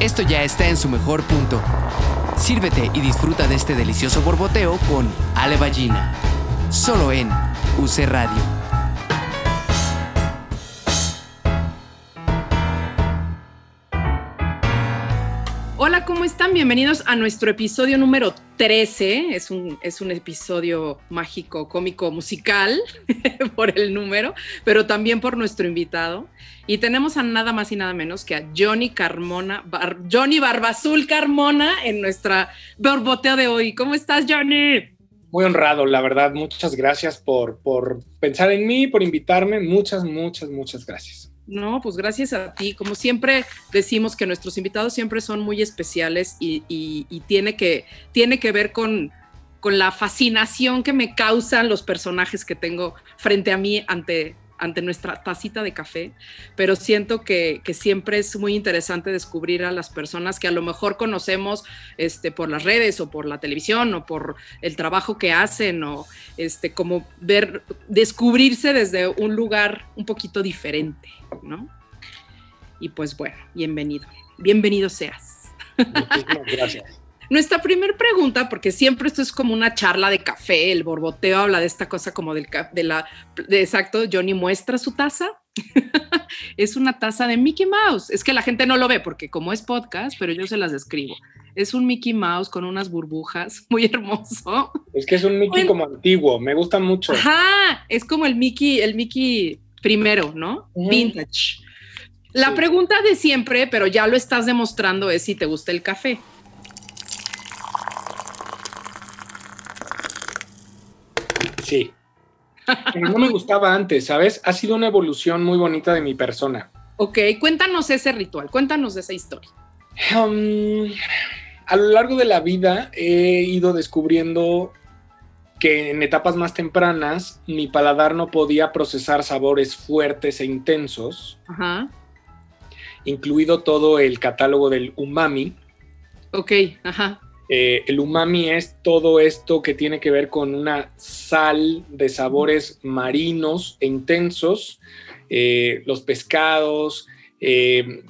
esto ya está en su mejor punto. Sírvete y disfruta de este delicioso borboteo con Ale Ballina. Solo en UC Radio. ¿Cómo están? Bienvenidos a nuestro episodio número 13. Es un, es un episodio mágico, cómico, musical por el número, pero también por nuestro invitado. Y tenemos a nada más y nada menos que a Johnny Carmona, Johnny Barbazul Carmona en nuestra borboteo de hoy. ¿Cómo estás, Johnny? Muy honrado, la verdad. Muchas gracias por, por pensar en mí, por invitarme. Muchas, muchas, muchas gracias. No, pues gracias a ti. Como siempre decimos que nuestros invitados siempre son muy especiales y, tiene, que, tiene que ver con, con la fascinación que me causan los personajes que tengo frente a mí ante, ante nuestra tacita de café, pero siento que, siempre es muy interesante descubrir a las personas que a lo mejor conocemos este, por las redes o por la televisión o por el trabajo que hacen o este, como ver, descubrirse desde un lugar un poquito diferente, ¿no? Y pues bueno, bienvenido, bienvenido seas. Gracias. Nuestra primera pregunta, porque siempre esto es como una charla de café, el borboteo habla de esta cosa como del de la de exacto, Johnny muestra su taza. es una taza de Mickey Mouse. Es que la gente no lo ve porque como es podcast, pero yo se las describo. Es un Mickey Mouse con unas burbujas, muy hermoso. Es que es un Mickey como antiguo, me gusta mucho. Ajá, es como el Mickey, el Mickey primero, ¿no? Vintage. La pregunta de siempre, pero ya lo estás demostrando, es si te gusta el café. Sí. no me gustaba antes, ¿sabes? Ha sido una evolución muy bonita de mi persona. Ok, cuéntanos ese ritual, cuéntanos de esa historia. Um, a lo largo de la vida he ido descubriendo que en etapas más tempranas mi paladar no podía procesar sabores fuertes e intensos, Ajá. incluido todo el catálogo del umami. Ok, ajá. Eh, el umami es todo esto que tiene que ver con una sal de sabores marinos e intensos, eh, los pescados, eh,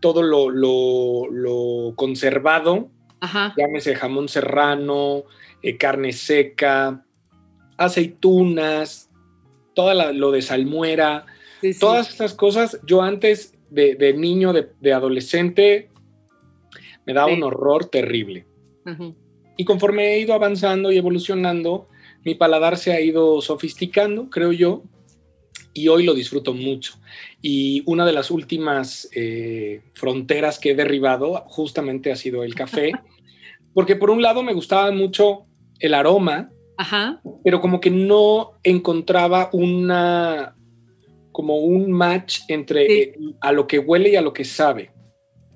todo lo, conservado, llámese jamón serrano, carne seca, aceitunas, todo lo de salmuera, todas estas cosas. Yo antes de, niño, de, adolescente, me daba un horror terrible. Y conforme he ido avanzando y evolucionando, mi paladar se ha ido sofisticando, creo yo, y hoy lo disfruto mucho. Y una de las últimas eh, fronteras que he derribado justamente ha sido el café, porque por un lado me gustaba mucho el aroma, pero como que no encontraba una como un match entre a lo que huele y a lo que sabe.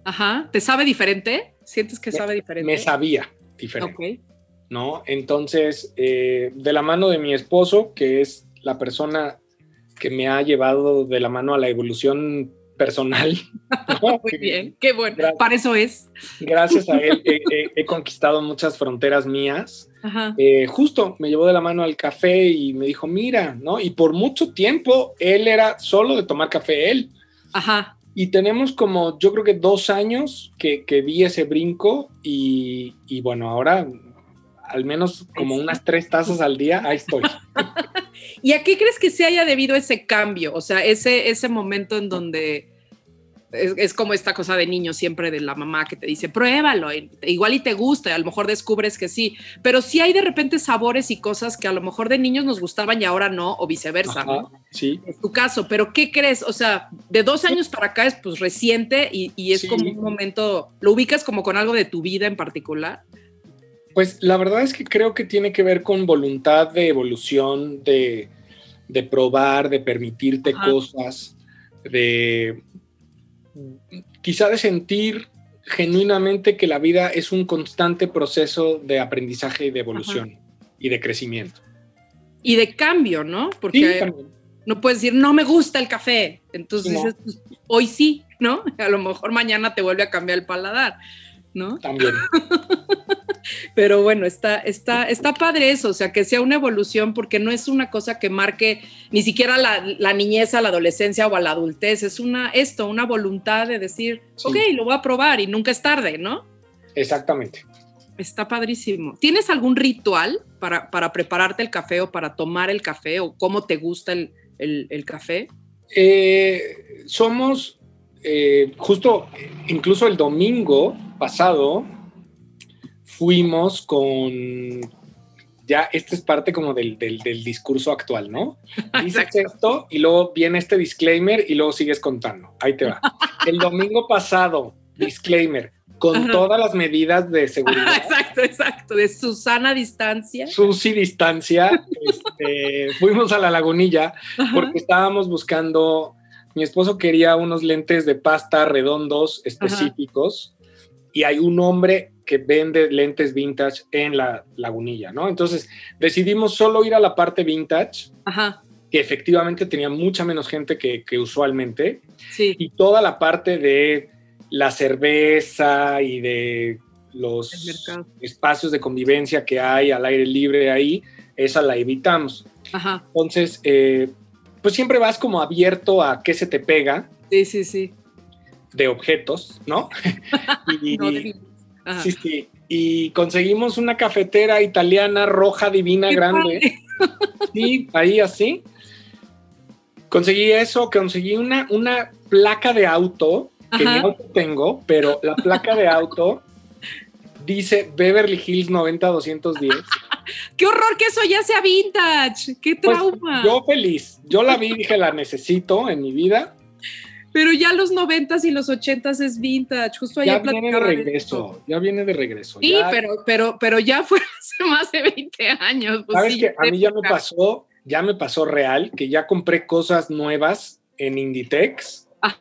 Ajá, ¿te sabe diferente? ¿Sientes que sabe diferente? Me sabía diferente. ¿No? Entonces, eh, de la mano de mi esposo, que es la persona que me ha llevado de la mano a la evolución personal. Muy bien, qué bueno, para eso es. Gracias a él he, conquistado muchas fronteras mías. Eh, justo me llevó de la mano al café y me dijo, mira, ¿no? Y por mucho tiempo él era solo de tomar café él. Ajá. Y tenemos como, yo creo que dos años que, que di ese brinco y, y, bueno, ahora al menos como unas tres tazas al día, ahí estoy. ¿Y a qué crees que se haya debido ese cambio? O sea, ese, ese momento en donde es, como esta cosa de niño siempre de la mamá que te dice, pruébalo, igual y te gusta, y a lo mejor descubres que sí, pero sí hay de repente sabores y cosas que a lo mejor de niños nos gustaban y ahora no, o viceversa, ¿no? Sí. Es tu caso, pero ¿qué crees? O sea, de dos años para acá es pues reciente y, es como un momento, ¿lo ubicas como con algo de tu vida en particular? Pues la verdad es que creo que tiene que ver con voluntad de evolución, de, probar, de permitirte cosas, de, quizá de sentir genuinamente que la vida es un constante proceso de aprendizaje y de evolución y de crecimiento. Y de cambio, ¿no? Porque no puedes decir, no me gusta el café. Entonces dices, pues, hoy sí, ¿no? A lo mejor mañana te vuelve a cambiar el paladar, ¿no? También. Pero bueno, está, está, está padre eso, o sea, que sea una evolución, porque no es una cosa que marque ni siquiera la, la niñez a la adolescencia o a la adultez, es una, esto, una voluntad de decir, Sí. ok, lo voy a probar y nunca es tarde, ¿no? Exactamente. Está padrísimo. ¿Tienes algún ritual para, para prepararte el café o para tomar el café o cómo te gusta el, el- el café? Eh, somos, eh, justo, incluso el domingo pasado, fuimos con, ya, esta es parte como del, del- del discurso actual, ¿no? Dices Exacto. esto y luego viene este disclaimer y luego sigues contando. Ahí te va. El domingo pasado, disclaimer, con Ajá. todas las medidas de seguridad. exacto, exacto, de Susana distancia. Susi distancia, este, fuimos a la lagunilla Ajá. porque estábamos buscando, mi esposo quería unos lentes de pasta redondos específicos y hay un hombre que vende lentes vintage en la lagunilla, ¿no? Entonces decidimos solo ir a la parte vintage, Ajá, que efectivamente tenía mucha menos gente que, que usualmente, sí. y toda la parte de la cerveza y de los espacios de convivencia que hay al aire libre ahí, esa la evitamos. Ajá, Entonces, eh, pues siempre vas como abierto a qué se te pega sí, sí, sí. De objetos, ¿no? y, No de- Ajá. sí, sí. Y conseguimos una cafetera italiana roja divina Qué grande. Sí, ahí así. Conseguí eso, conseguí una, una placa de auto, que Ajá. ni auto tengo, pero la placa de auto dice Beverly Hills 90210. Qué horror que eso ya sea vintage. Qué Pues, trauma. yo feliz. Yo la vi y dije, la necesito en mi vida. Pero ya los noventas y los ochentas es vintage. Justo Ya ayer viene de regreso, ya viene de regreso. Sí, ya- pero, pero, pero ya fue hace más de 20 años. pues ¿Sabes sí, que A mí ya me pasó, ya me pasó real, que ya compré cosas nuevas en Inditex Ah.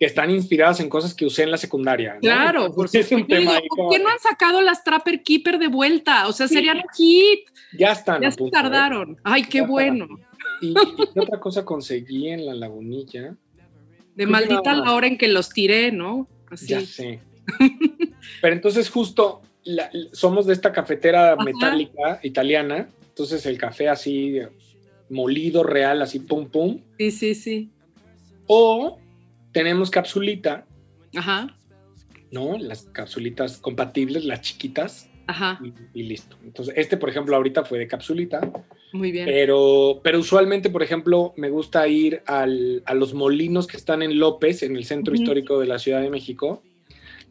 que están inspiradas en cosas que usé en la secundaria. ¿no? Claro, Entonces, por es un tema digo, ¿Por qué no han sacado las Trapper Keeper de vuelta? O sea, Sí. serían un hit. Ya están. Ya se punto, ¿eh? tardaron. Ay, qué Ya bueno. ¿Y, y otra cosa conseguí en la lagunilla? De que maldita la hora en que los tiré, ¿no? Así. Ya sé. Pero entonces justo la- somos de esta cafetera Ajá. metálica italiana, entonces el café así molido real, así pum pum, Sí, sí, sí. o tenemos capsulita, Ajá, ¿no? Las capsulitas compatibles, las chiquitas, ajá. y, y listo. Entonces, este, por ejemplo, ahorita fue de capsulita, Muy bien. pero, pero usualmente, por ejemplo, me gusta ir al- a los molinos que están en López, en el centro histórico de la Ciudad de México,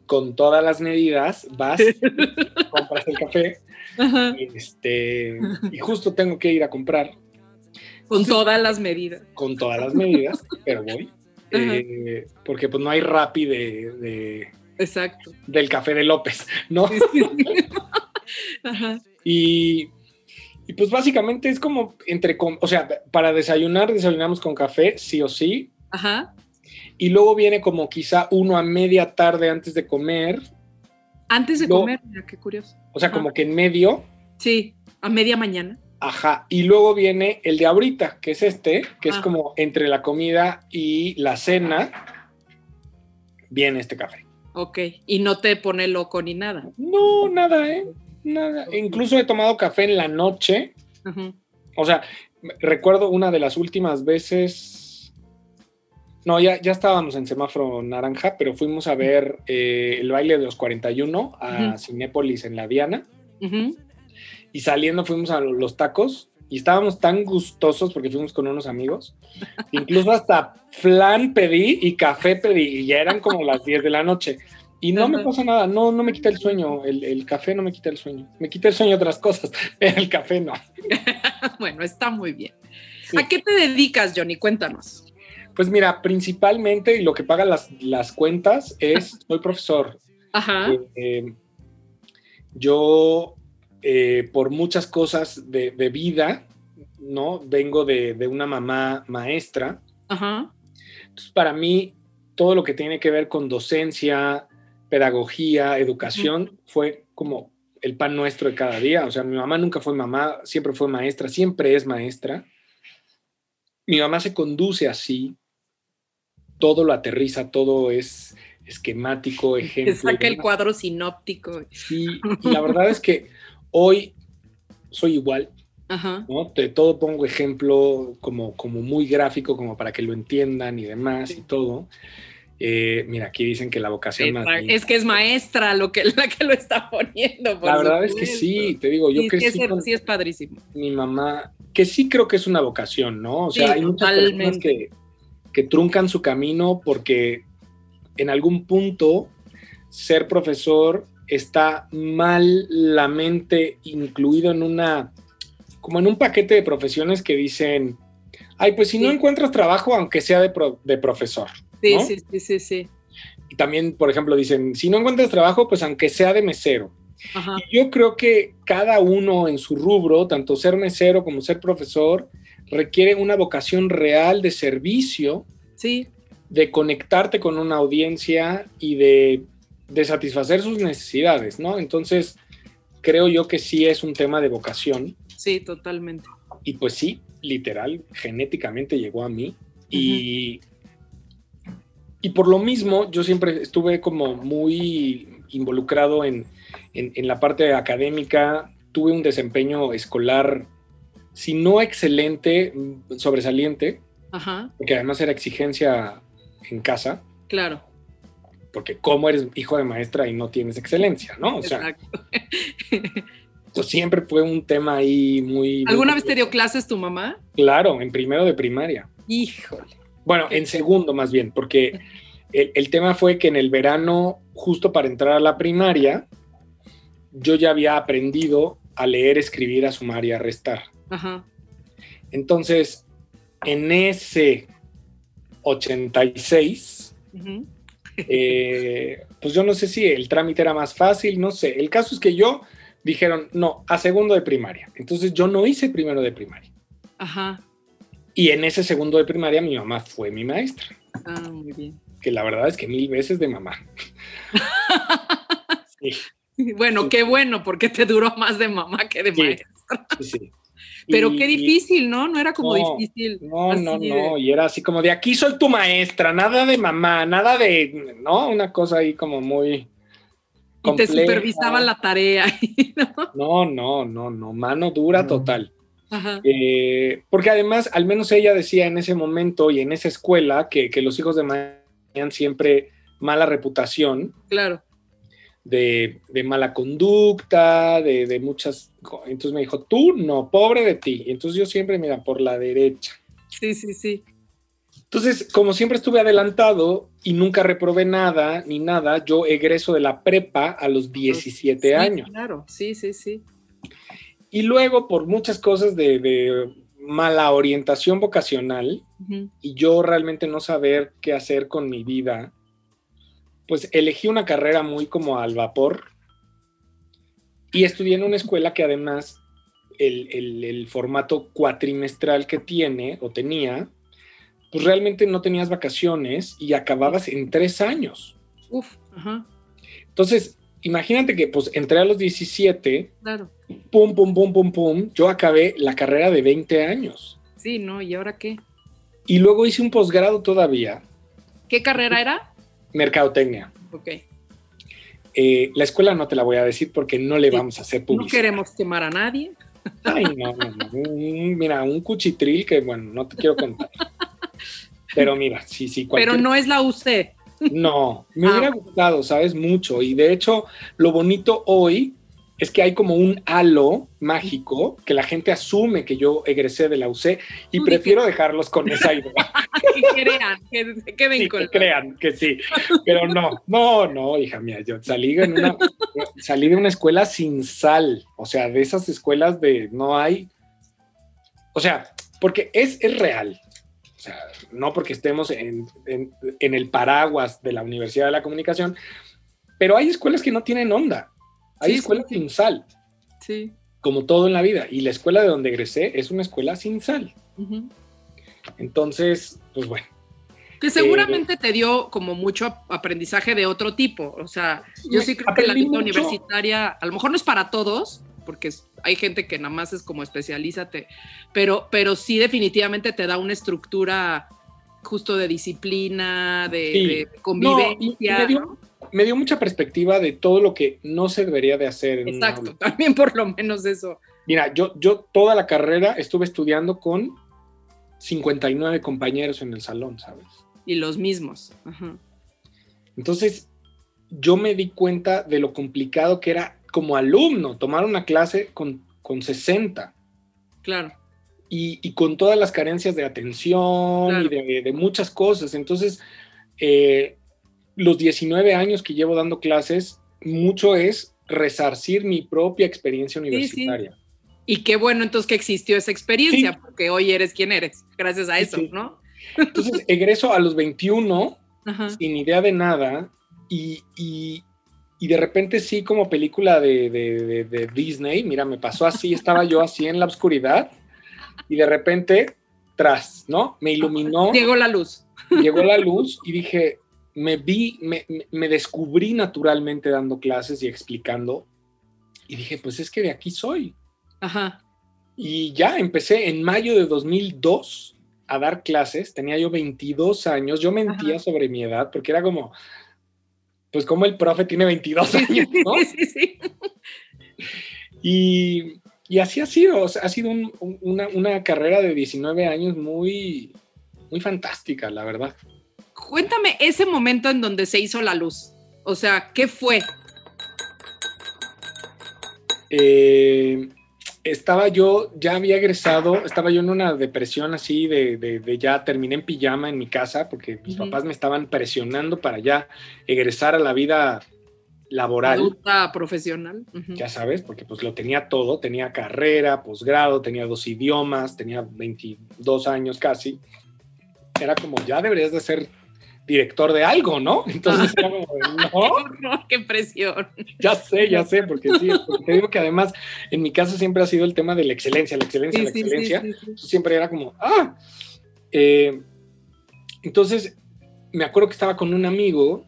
con todas las medidas, vas, compras el café, Ajá. este, y justo tengo que ir a comprar Con todas las medidas. con todas las medidas, pero voy. Eh, porque pues no hay rapi de, de- Exacto. del café de López, ¿no? Sí, sí, sí. Ajá. Y, y pues básicamente es como entre, o sea, para desayunar, desayunamos con café, sí o sí. Ajá. Y luego viene como quizá uno a media tarde antes de comer, Antes de comer, mira, qué curioso. o sea, Ajá. como que en medio, Sí, a media mañana. ajá. Y luego viene el de ahorita, que es este, que es Ah. como entre la comida y la cena, viene este café. Ok. Y no te pone loco ni nada. No, nada, ¿eh? Nada. Incluso he tomado café en la noche. O sea, recuerdo una de las últimas veces. No, ya, ya estábamos en semáforo naranja, pero fuimos a ver eh, el baile de los 41 a Ujú. Cinépolis en la Diana. Y saliendo fuimos a los tacos y estábamos tan gustosos porque fuimos con unos amigos. Incluso hasta flan pedí y café pedí y ya eran como las 10 de la noche. Y no me pasa nada, no, no me quita el sueño, el, el café no me quita el sueño. Me quita el sueño otras cosas, pero el café no. Bueno, está muy bien. Sí. ¿A qué te dedicas, Johnny? Cuéntanos. Pues mira, principalmente y lo que paga las, las cuentas es, soy profesor. Ajá. Eh, eh, yo, eh, por muchas cosas de, de vida, ¿no? Vengo de, de una mamá maestra. Ajá. Entonces, para mí, todo lo que tiene que ver con docencia, pedagogía, educación, fue como el pan nuestro de cada día. O sea, mi mamá nunca fue mamá, siempre fue maestra, siempre es maestra. Mi mamá se conduce así, todo lo aterriza, todo es esquemático, ejemplo. Saca el cuadro sinóptico. Sí, y la verdad es que hoy soy igual. Ajá. ¿no? Te todo pongo ejemplo como, como muy gráfico, como para que lo entiendan y demás y todo. Eh, mira, aquí dicen que la vocación más. Es que es maestra lo que, la que lo está poniendo. por La verdad es que sí, te digo, yo Sí, crecí sí, es, con sí es padrísimo. mi mamá, que sí creo que es una vocación, ¿no? O sea, Sí, hay muchas personas que, que truncan su camino porque en algún punto ser profesor está malamente incluido en una, como en un paquete de profesiones que dicen, ay, pues si no encuentras trabajo, aunque sea de, pro- de profesor. Sí, ¿no? sí, sí, sí, sí. Y también, por ejemplo, dicen, si no encuentras trabajo, pues aunque sea de mesero. Ajá. Y Yo creo que cada uno en su rubro, tanto ser mesero como ser profesor, requiere una vocación real de servicio, Sí, de conectarte con una audiencia y de, de satisfacer sus necesidades, ¿no? Entonces, creo yo que sí es un tema de vocación sí, totalmente. y pues sí, literal, genéticamente llegó a mí y, y por lo mismo yo siempre estuve como muy involucrado en, en- en la parte académica, tuve un desempeño escolar, si no excelente, sobresaliente, Ajá, porque además era exigencia en casa, claro. porque cómo eres hijo de maestra y no tienes excelencia, ¿no? O sea, Exacto. esto siempre fue un tema ahí muy... ¿Alguna muy- vez te dio clases tu mamá? Claro, en primero de primaria. Híjole. Bueno, en segundo más bien, porque el, el tema fue que en el verano, justo para entrar a la primaria, yo ya había aprendido a leer, escribir, a sumar y a restar. Ajá. Entonces, en ese 86, ujú. eh, pues yo no sé si el trámite era más fácil, no sé. El caso es que yo dijeron, no, a segundo de primaria. Entonces yo no hice primero de primaria. Ajá. Y en ese segundo de primaria mi mamá fue mi maestra, Ah, muy bien. que la verdad es que mil veces de mamá. Sí. Bueno, Sí. qué bueno, porque te duró más de mamá que de Sí. maestra. Sí. Pero Y- qué difícil, ¿no? No era como No, difícil. No, no, de- no. Y era así como de aquí soy tu maestra, nada de mamá, nada de, ¿no? Una cosa ahí como muy. Y te compleja. supervisaba la tarea. ¿no? No, no, no, no. Mano dura No. total. Eh, porque además, al menos ella decía en ese momento y en esa escuela que, que los hijos de mañana tenían siempre mala reputación, Claro. de, de mala conducta, de, de muchas. Entonces me dijo, tú no, pobre de ti. Entonces yo siempre, mira, por la derecha. Sí, sí, sí. Entonces, como siempre estuve adelantado y nunca reprobé nada ni nada, yo egreso de la prepa a los 17 Sí, años. Claro, sí, sí, sí. Y luego, por muchas cosas de, de mala orientación vocacional y yo realmente no saber qué hacer con mi vida, pues elegí una carrera muy como al vapor y estudié en una escuela que además el, el- el formato cuatrimestral que tiene o tenía, pues realmente no tenías vacaciones y acababas en tres años. Uf, ajá, Entonces, imagínate que pues entré a los 17, claro. Pum, pum, pum, pum, pum, yo acabé la carrera de 20 años. Sí, ¿no? ¿Y ahora qué? Y luego hice un posgrado todavía, ¿Qué carrera era? mercadotecnia. Ok. Eh, la escuela no te la voy a decir porque no le vamos a hacer No publicidad. queremos quemar a nadie. Ay, no, no, no. Mira, un cuchitril que, bueno, no te quiero contar. Pero mira, sí, sí. Pero cualquier- no es la UC. No, me Ah. hubiera gustado, ¿sabes? Mucho. Y de hecho, lo bonito hoy es que hay como un halo mágico que la gente asume que yo egresé de la UC y prefiero dejarlos con esa idea. Que crean, que se queden Sí, con que crean que sí. Pero no, no, no, hija mía, yo salí, en una, salí de una escuela sin sal. O sea, de esas escuelas de no hay. O sea, porque es, es real. O sea, no porque estemos en, en- en el paraguas de la Universidad de la Comunicación, pero hay escuelas que no tienen onda. Hay Sí, escuelas sí. sin sal, Sí. como todo en la vida. Y la escuela de donde egresé es una escuela sin sal. Entonces, pues bueno. Que seguramente te dio como mucho ap- aprendizaje de otro tipo. O sea, yo sí creo que la vida mucho. universitaria, a lo mejor no es para todos, porque hay gente que nada más es como especialízate, pero, pero sí definitivamente te da una estructura justo de disciplina, de, Sí. de convivencia. No, y- y me, dio, ¿no? Me dio mucha perspectiva de todo lo que no se debería de hacer en un Exacto, también por lo menos eso. Mira, yo, yo toda la carrera estuve estudiando con 59 compañeros en el salón, ¿sabes? Y los mismos. Ajá. Entonces, yo me di cuenta de lo complicado que era como alumno tomar una clase con, con 60 Claro. y, y con todas las carencias de atención Claro. y de, de muchas cosas. Entonces, eh, los 19 años que llevo dando clases, mucho es resarcir mi propia experiencia sí. universitaria. Y qué bueno entonces que existió esa experiencia, Sí. porque hoy eres quien eres, gracias a Sí, eso, sí. ¿no? Entonces, egreso a los 21 Ajá. sin idea de nada y, y- y de repente sí como película de, de- de- de Disney, mira, me pasó así, estaba yo así en la oscuridad y de repente, tras, ¿no? Me iluminó, Llegó la luz. llegó la luz y dije, me vi, me, me- descubrí naturalmente dando clases y explicando y dije, pues es que de aquí soy. Ajá. Y ya empecé en mayo de 2002 a dar clases, tenía yo 22 años, yo mentía Ajá. sobre mi edad porque era como, pues como el profe tiene 22 años, ¿no? Sí, sí, sí. Y, y así ha sido, o sea, ha sido un- un- una, una carrera de 19 años muy, muy fantástica, la verdad. Cuéntame ese momento en donde se hizo la luz. O sea, ¿qué fue? Eh, estaba yo, ya había egresado, estaba yo en una depresión así de, de- de ya terminé en pijama en mi casa porque mis papás me estaban presionando para ya egresar a la vida laboral, Adulta profesional. Ya sabes, porque pues lo tenía todo, tenía carrera, posgrado, tenía dos idiomas, tenía 22 años casi. Era como, ya deberías de ser director de algo, ¿no? Entonces era como, no. Qué presión. Ya sé, ya sé, porque sí, porque te digo que además en mi casa siempre ha sido el tema de la excelencia, la excelencia, Sí, la sí, excelencia. sí, siempre era como, ah. Eh, entonces, me acuerdo que estaba con un amigo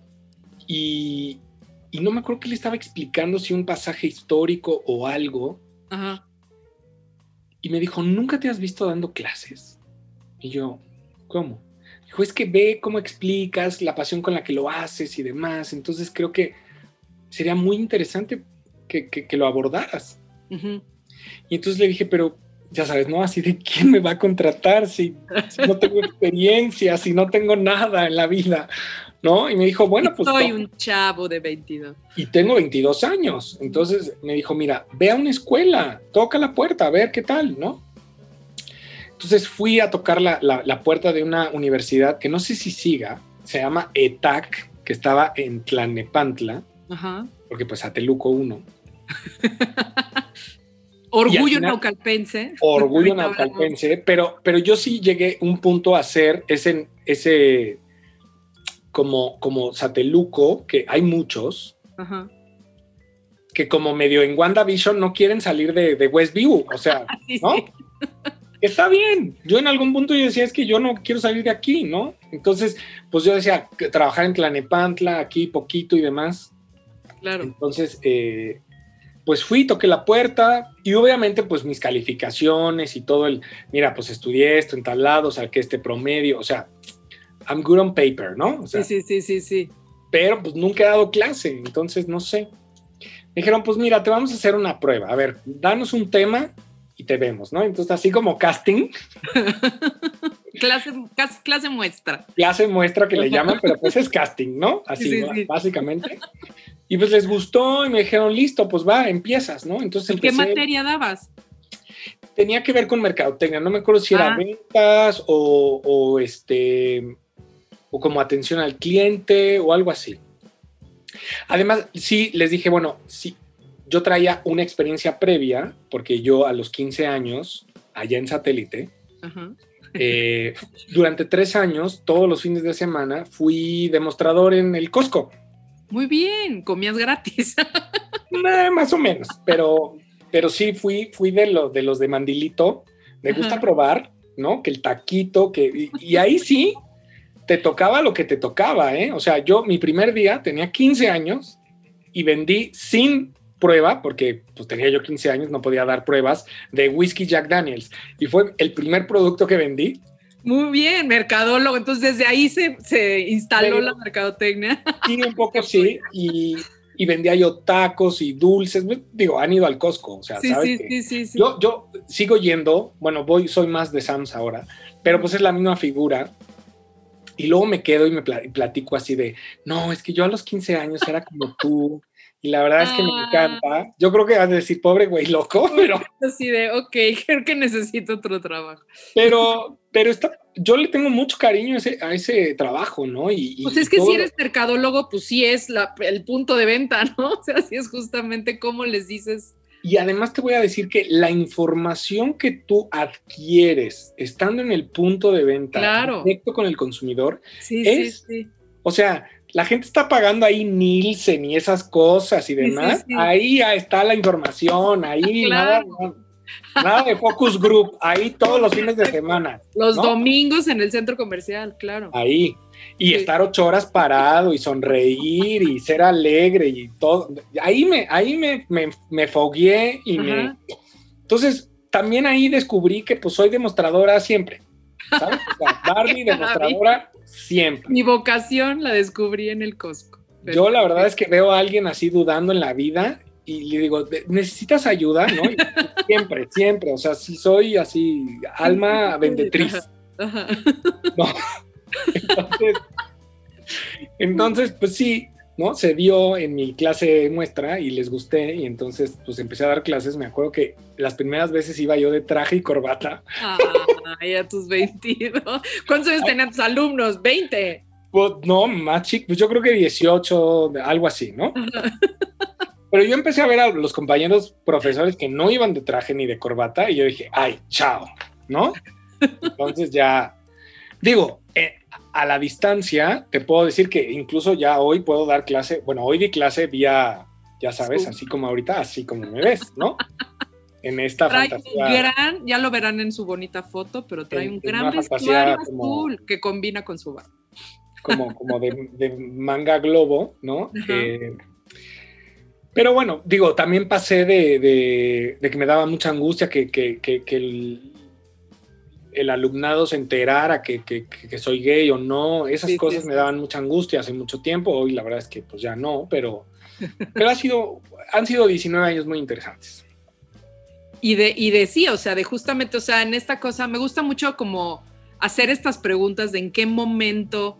y, y no me acuerdo que le estaba explicando si un pasaje histórico o algo. Ajá. Y me dijo, ¿nunca te has visto dando clases? Y yo, ¿cómo? Dijo, es que ve cómo explicas la pasión con la que lo haces y demás. Entonces creo que sería muy interesante que, que- que lo abordaras. Ujú. Y entonces le dije, pero ya sabes, ¿no? Así de quién me va a contratar si, si no tengo experiencia, si no tengo nada en la vida, ¿no? Y me dijo, bueno, pues... Soy to- un chavo de 22. y tengo 22 años. Entonces me dijo, mira, ve a una escuela, toca la puerta, a ver qué tal, ¿no? Entonces fui a tocar la, la- la puerta de una universidad que no sé si siga, se llama ETAC, que estaba en Tlanepantla, Ajá. porque pues Ateluco 1. Orgullo final- naucalpense. Orgullo naucalpense, pero, pero yo sí llegué un punto a hacer ese, ese como, como Sateluco, que hay muchos, Ajá. que como medio en WandaVision no quieren salir de, de Westview, o sea, Sí, ¿no? sí. Está bien. Yo en algún punto yo decía, es que yo no quiero salir de aquí, ¿no? Entonces, pues yo decía, trabajar en Tlanepantla, aquí poquito y demás. Claro. Entonces, eh, pues fui, toqué la puerta y obviamente pues mis calificaciones y todo el, mira, pues estudié esto en tal lado, saqué este promedio, o sea, I'm good on paper, ¿no? O sea, Sí, sí, sí, sí, sí. pero pues nunca he dado clase, entonces no sé. Me dijeron, pues mira, te vamos a hacer una prueba, a ver, danos un tema y te vemos, ¿no? Entonces así como casting, Clase, clase muestra. clase muestra que le llaman, pero pues es casting, ¿no? Así, Sí, básicamente. Y pues les gustó y me dijeron, listo, pues va, empiezas, ¿no? Entonces ¿Y qué empecé, materia dabas? tenía que ver con mercadotecnia, no me acuerdo si era Ah. ventas o, o este, o como atención al cliente o algo así. Además, sí, les dije, bueno, sí, yo traía una experiencia previa, porque yo a los 15 años, allá en satélite, Ajá. eh, durante tres años, todos los fines de semana, fui demostrador en el Costco. Muy bien, comías gratis. Eh, más o menos, pero, pero sí fui, fui de, lo- de los de mandilito. Me gusta probar, ¿no? Que el taquito, que, y, y ahí sí te tocaba lo que te tocaba, ¿eh? O sea, yo mi primer día tenía 15 años y vendí sin prueba, porque pues tenía yo 15 años, no podía dar pruebas, de whisky Jack Daniels. Y fue el primer producto que vendí Muy bien, mercadólogo. Entonces desde ahí se, se instaló la mercadotecnia. Sí, un poco sí. Y, y, vendía yo tacos y dulces. Digo, han ido al Costco. O sea, sí, ¿sabes? Sí, sí, sí, yo, yo sigo yendo. Bueno, voy, soy más de Sams ahora. Pero pues es la misma figura. Y luego me quedo y me platico así de, no, es que yo a los 15 años era como tú. Y la verdad es que me ah. encanta. Yo creo que vas a decir, pobre güey loco, pero... Así de, ok, creo que necesito otro trabajo. Pero, pero está, yo le tengo mucho cariño a ese, a ese trabajo, ¿no? Y, pues es que si eres mercadólogo, pues sí es la, el punto de venta, ¿no? O sea, sí es justamente cómo les dices y además te voy a decir que la información que tú adquieres estando en el punto de venta directo con el consumidor es, o sea, la gente está pagando ahí Nielsen y esas cosas y demás. ahí está la información, ahí nada, nada, de focus group, ahí todos los fines de semana. Los domingos en el centro comercial, claro. Ahí y estar ocho horas parado y sonreír y ser alegre y todo. Ahí me, ahí me, me, me fogueé y me... Entonces, también ahí descubrí que pues soy demostradora siempre. ¿Sabes? Barbie demostradora siempre. Mi vocación la descubrí en el Costco. Yo la verdad es que veo a alguien así dudando en la vida y le digo, necesitas ayuda, ¿no? siempre, siempre, o sea, si soy así, alma vendetriz. No, entonces, pues sí, ¿no? Se dio en mi clase muestra y les gusté y entonces pues empecé a dar clases. Me acuerdo que las primeras veces iba yo de traje y corbata. Ay, a tus 22. ¿Cuántos años tenían tus alumnos? ¿20? Pues no, más chicos, pues yo creo que 18, algo así, ¿no? Pero yo empecé a ver a los compañeros profesores que no iban de traje ni de corbata y yo dije, ay, chao, ¿no? Entonces ya, digo, eh, a la distancia, te puedo decir que incluso ya hoy puedo dar clase, bueno, hoy di clase vía, ya sabes, así como ahorita, así como me ves, ¿no? En esta trae fantasía. Un gran, ya lo verán en su bonita foto, pero trae un gran vestuario azul que combina con su. Como, como de, manga globo, ¿no? Eh, pero bueno, digo, también pasé de, que me daba mucha angustia que, que, que el, el alumnado se enterara que, que, soy gay o no, esas cosas me daban mucha angustia hace mucho tiempo, hoy la verdad es que pues ya no, pero, pero ha sido, han sido 19 años muy interesantes. Y de, y de sí, o sea, de justamente, o sea, en esta cosa me gusta mucho como hacer estas preguntas de en qué momento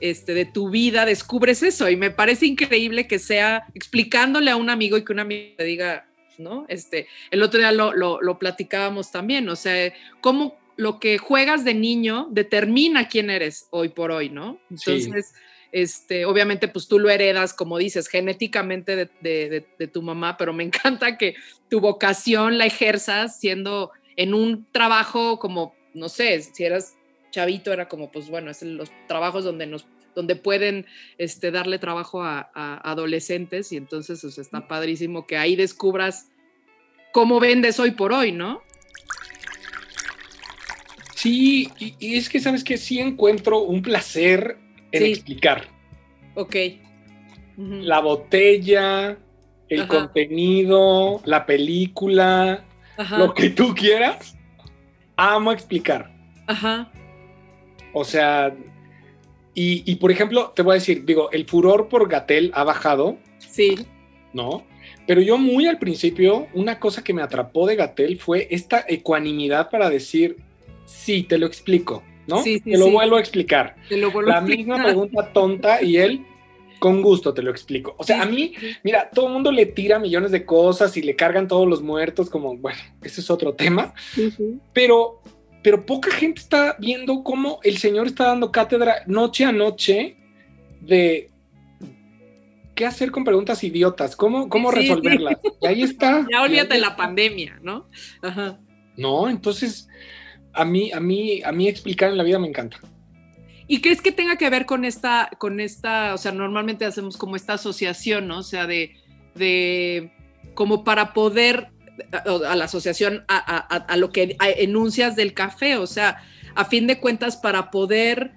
este, de tu vida descubres eso y me parece increíble que sea explicándole a un amigo y que un amigo te diga, ¿no? Este, el otro día lo, lo, lo platicábamos también, o sea, ¿cómo, lo que juegas de niño determina quién eres hoy por hoy, ¿no? Entonces, este, obviamente, pues tú lo heredas, como dices, genéticamente de, tu mamá, pero me encanta que tu vocación la ejerzas siendo en un trabajo como, no sé, si eras chavito, era como, pues bueno, es los trabajos donde nos donde pueden este, darle trabajo a, adolescentes y entonces pues, está padrísimo que ahí descubras cómo vendes hoy por hoy, ¿no? Sí, y, es que sabes que sí encuentro un placer en explicar. Ok. La botella, el contenido, la película, lo que tú quieras, amo explicar. Ajá. O sea, y, y, por ejemplo, te voy a decir, digo, el furor por Gatel ha bajado. Sí. ¿No? Pero yo muy al principio, una cosa que me atrapó de Gatel fue esta ecuanimidad para decir, Sí, te lo explico, ¿no? Sí, te lo vuelvo a explicar. La misma pregunta tonta y él, con gusto te lo explico. O sea, a mí, mira, todo el mundo le tira millones de cosas y le cargan todos los muertos, como, bueno, ese es otro tema. Pero, pero poca gente está viendo cómo el Señor está dando cátedra noche a noche de qué hacer con preguntas idiotas, cómo, cómo resolverlas. Y ahí está. Ya olvídate de la pandemia, ¿no? Ajá. No, entonces a mí, a mí, a mí explicar en la vida me encanta. ¿Y crees que tenga que ver con esta, con esta, o sea, normalmente hacemos como esta asociación, ¿no? O sea, de, de como para poder, a, la asociación, a, a, lo que enuncias del café, o sea, a fin de cuentas, para poder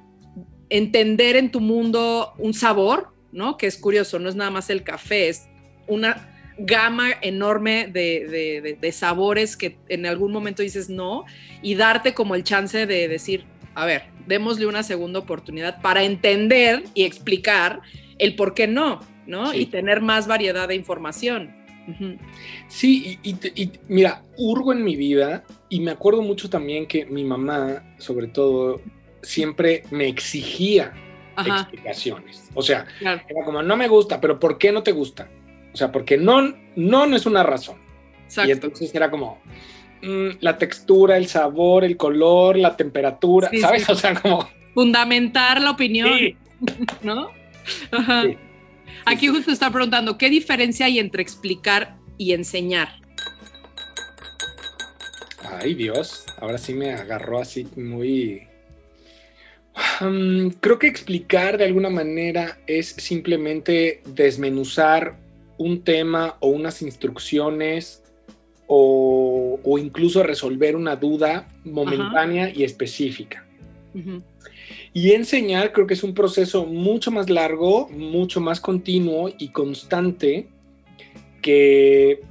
entender en tu mundo un sabor, ¿no? Que es curioso, no es nada más el café, es una gama enorme de, sabores que en algún momento dices no y darte como el chance de decir, a ver, démosle una segunda oportunidad para entender y explicar el por qué no, ¿no? Y tener más variedad de información. Sí, y, mira, hurgo en mi vida y me acuerdo mucho también que mi mamá, sobre todo, siempre me exigía explicaciones. O sea, era como, no me gusta, pero ¿por qué no te gusta? O sea, porque no, no, no es una razón. Y entonces era como mm, la textura, el sabor, el color, la temperatura, ¿sabes? O sea, como... Fundamentar la opinión, ¿no? Aquí justo está preguntando, ¿qué diferencia hay entre explicar y enseñar? Ay, Dios, ahora sí me agarró así muy... creo que explicar de alguna manera es simplemente desmenuzar un tema o unas instrucciones o, incluso resolver una duda momentánea y específica. Y enseñar creo que es un proceso mucho más largo, mucho más continuo y constante que,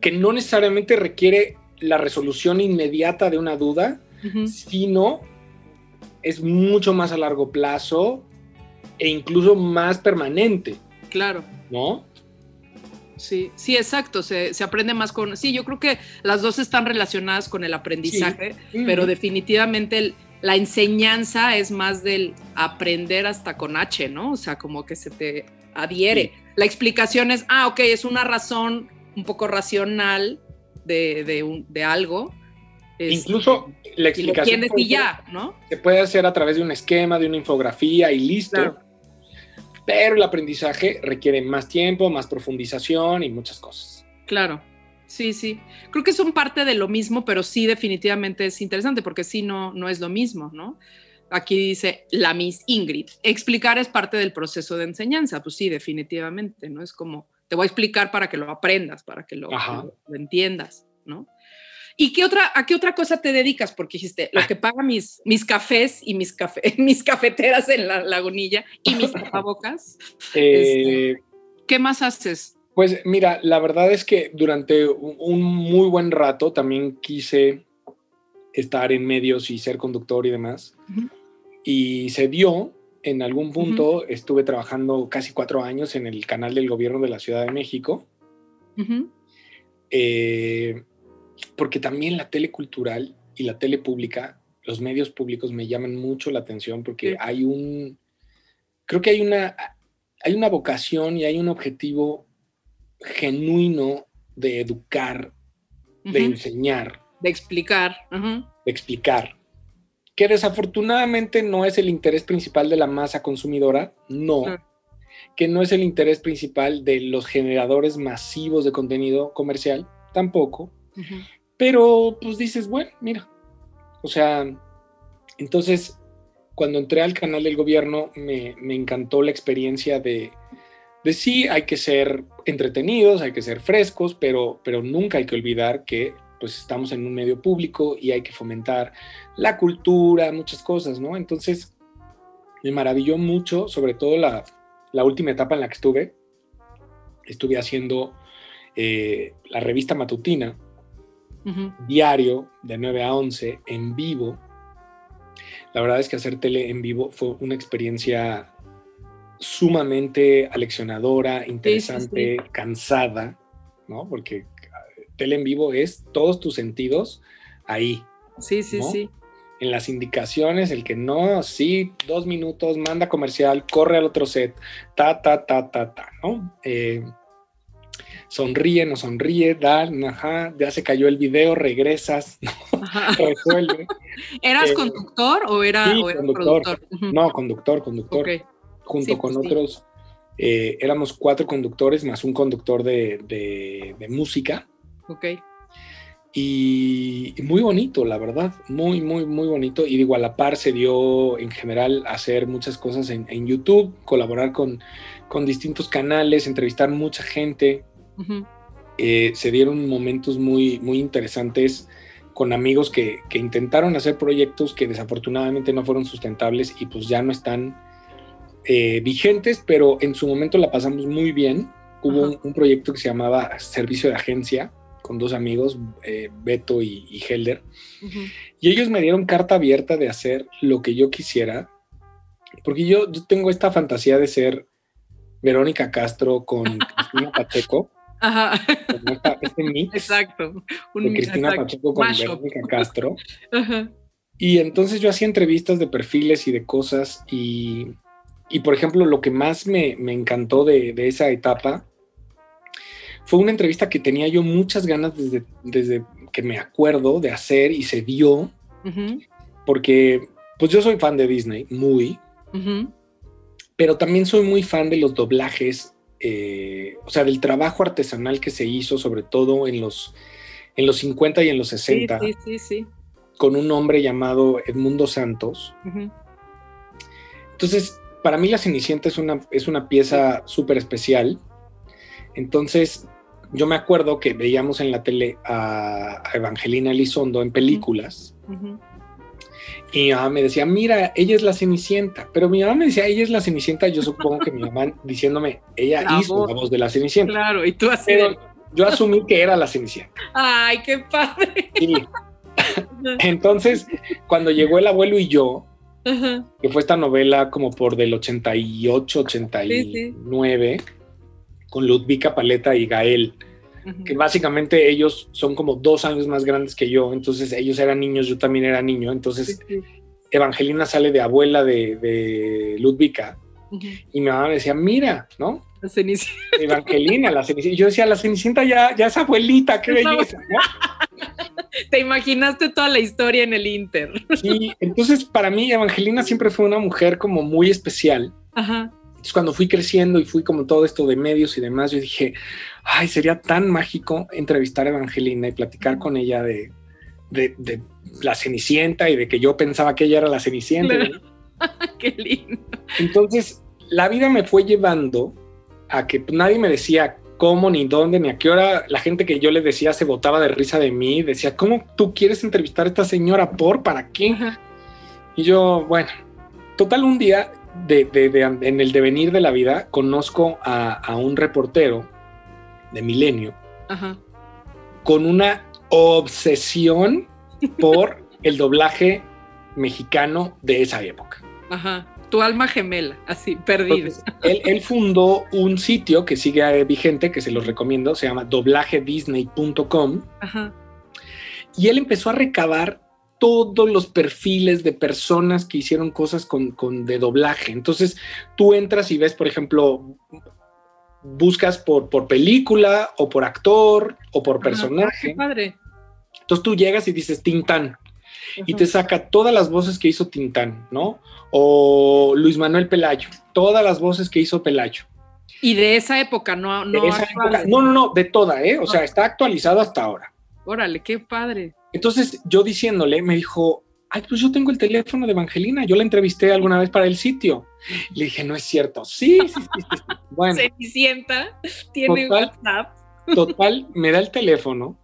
que no necesariamente requiere la resolución inmediata de una duda, sino es mucho más a largo plazo e incluso más permanente. Claro. ¿No? Sí, sí, exacto. Se, aprende más con. Sí, yo creo que las dos están relacionadas con el aprendizaje, pero definitivamente la enseñanza es más del aprender hasta con H, ¿no? O sea, como que se te adhiere. La explicación es, ah, ok, es una razón un poco racional de, de, algo. Incluso la explicación. Y, y ya, ¿no? Se puede hacer a través de un esquema, de una infografía y listo pero el aprendizaje requiere más tiempo, más profundización y muchas cosas. Claro, sí, sí. Creo que son parte de lo mismo, pero sí definitivamente es interesante porque sí no, no es lo mismo, ¿no? Aquí dice la Miss Ingrid, explicar es parte del proceso de enseñanza, pues sí, definitivamente, ¿no? Es como, te voy a explicar para que lo aprendas, para que lo, lo entiendas, ¿no? ¿Y qué otra, a qué otra cosa te dedicas? Porque dijiste, lo que paga mis, mis cafés y mis, café, mis cafeteras en la lagunilla y mis tapabocas. Eh, este, ¿Qué más haces? Pues mira, la verdad es que durante un muy buen rato también quise estar en medios y ser conductor y demás. Y se dio, en algún punto estuve trabajando casi cuatro años en el canal del gobierno de la Ciudad de México. eh, porque también la tele cultural y la tele pública, los medios públicos me llaman mucho la atención porque hay un, creo que hay una, hay una vocación y hay un objetivo genuino de educar, de enseñar. De explicar. De explicar. Que desafortunadamente no es el interés principal de la masa consumidora, no. Que no es el interés principal de los generadores masivos de contenido comercial, tampoco. Pero pues dices, bueno, mira, o sea, entonces cuando entré al canal del gobierno me, encantó la experiencia de, de, sí, hay que ser entretenidos, hay que ser frescos, pero, pero nunca hay que olvidar que pues estamos en un medio público y hay que fomentar la cultura, muchas cosas, ¿no? Entonces me maravilló mucho, sobre todo la, la última etapa en la que estuve. Estuve haciendo eh, la revista matutina diario de 9 a 11 en vivo. La verdad es que hacer tele en vivo fue una experiencia sumamente aleccionadora, interesante, cansada, ¿no? Porque ah, tele en vivo es todos tus sentidos ahí. Sí, sí, sí. En las indicaciones, el que no, sí, dos minutos, manda comercial, corre al otro set, ta, ta, ta, ta, ta, ¿no? Eh, sonríe, no sonríe, da, ajá, ya se cayó el video, regresas, resuelve. ¿Eras eh, conductor o era, conductor. productor? No, conductor, conductor. Junto con pues otros, eh, éramos cuatro conductores más un conductor de, música. Ok. Y, muy bonito, la verdad, muy, muy, muy bonito. Y digo, a la par se dio en general hacer muchas cosas en, YouTube, colaborar con, con distintos canales, entrevistar mucha gente. Eh, se dieron momentos muy, muy interesantes con amigos que, intentaron hacer proyectos que desafortunadamente no fueron sustentables y pues ya no están eh, vigentes, pero en su momento la pasamos muy bien. Hubo un, proyecto que se llamaba Servicio de Agencia con dos amigos, eh, Beto y, Helder, y ellos me dieron carta abierta de hacer lo que yo quisiera, porque yo, yo tengo esta fantasía de ser Verónica Castro con Cristina Pacheco. Ajá. este mix exacto. de Cristina Pacheco con Verónica Castro. Ajá. Y entonces yo hacía entrevistas de perfiles y de cosas y, y por ejemplo, lo que más me, me encantó de, de, esa etapa fue una entrevista que tenía yo muchas ganas desde, desde que me acuerdo de hacer y se dio, porque pues yo soy fan de Disney, muy, pero también soy muy fan de los doblajes, eh, o sea, del trabajo artesanal que se hizo, sobre todo en los, en los 50 y en los 60. Sí, sí, sí, con un hombre llamado Edmundo Santos. Entonces, para mí La Cenicienta es una, es una pieza súper especial. Entonces, yo me acuerdo que veíamos en la tele a, Evangelina Elizondo en películas. Y mi mamá me decía, mira, ella es la Cenicienta. Pero mi mamá me decía, ella es la Cenicienta. Yo supongo que mi mamá diciéndome, ella hizo la voz de la Cenicienta. Claro, y tú así. yo asumí que era la Cenicienta. Ay, qué padre. Entonces, cuando llegó el abuelo y yo, que fue esta novela como por del 88, 89, con Ludvika Paleta y Gael, que básicamente ellos son como dos años más grandes que yo, entonces ellos eran niños, yo también era niño, entonces Evangelina sale de abuela de, de Ludvika y mi mamá me decía, mira, ¿no? La Cenicienta. Evangelina, la Cenicienta. Yo decía, la Cenicienta ya, ya es abuelita, qué belleza, ¿no? Te imaginaste toda la historia en el Inter. Sí, entonces para mí Evangelina siempre fue una mujer como muy especial. Ajá. Entonces cuando fui creciendo y fui como todo esto de medios y demás, yo dije, ay, sería tan mágico entrevistar a Evangelina y platicar con ella de, de, la Cenicienta y de que yo pensaba que ella era la Cenicienta. Qué lindo. Entonces la vida me fue llevando a que nadie me decía cómo, ni dónde, ni a qué hora la gente que yo le decía se botaba de risa de mí, decía, ¿cómo tú quieres entrevistar a esta señora por? ¿Para qué? Y yo, bueno, total un día de, en el devenir de la vida conozco a, un reportero de Milenio con una obsesión por el doblaje mexicano de esa época. Ajá tu alma gemela, así, perdida. Él, fundó un sitio que sigue vigente, que se los recomiendo, se llama doblagedisney.com. Y él empezó a recabar todos los perfiles de personas que hicieron cosas con, de doblaje. Entonces, tú entras y ves, por ejemplo, buscas por, por película o por actor o por personaje. padre. Entonces tú llegas y dices Tintán y te saca todas las voces que hizo Tintán, ¿no? O Luis Manuel Pelayo, todas las voces que hizo Pelayo. Y de esa época, no, no. no, no, no, de toda, ¿eh? O sea, está actualizado hasta ahora. Órale, qué padre. Entonces, yo diciéndole, me dijo, ay, pues yo tengo el teléfono de Evangelina, yo la entrevisté alguna vez para el sitio. Le dije, no es cierto. Sí, sí, sí. sí, Bueno. sienta, tiene WhatsApp. Total, me da el teléfono.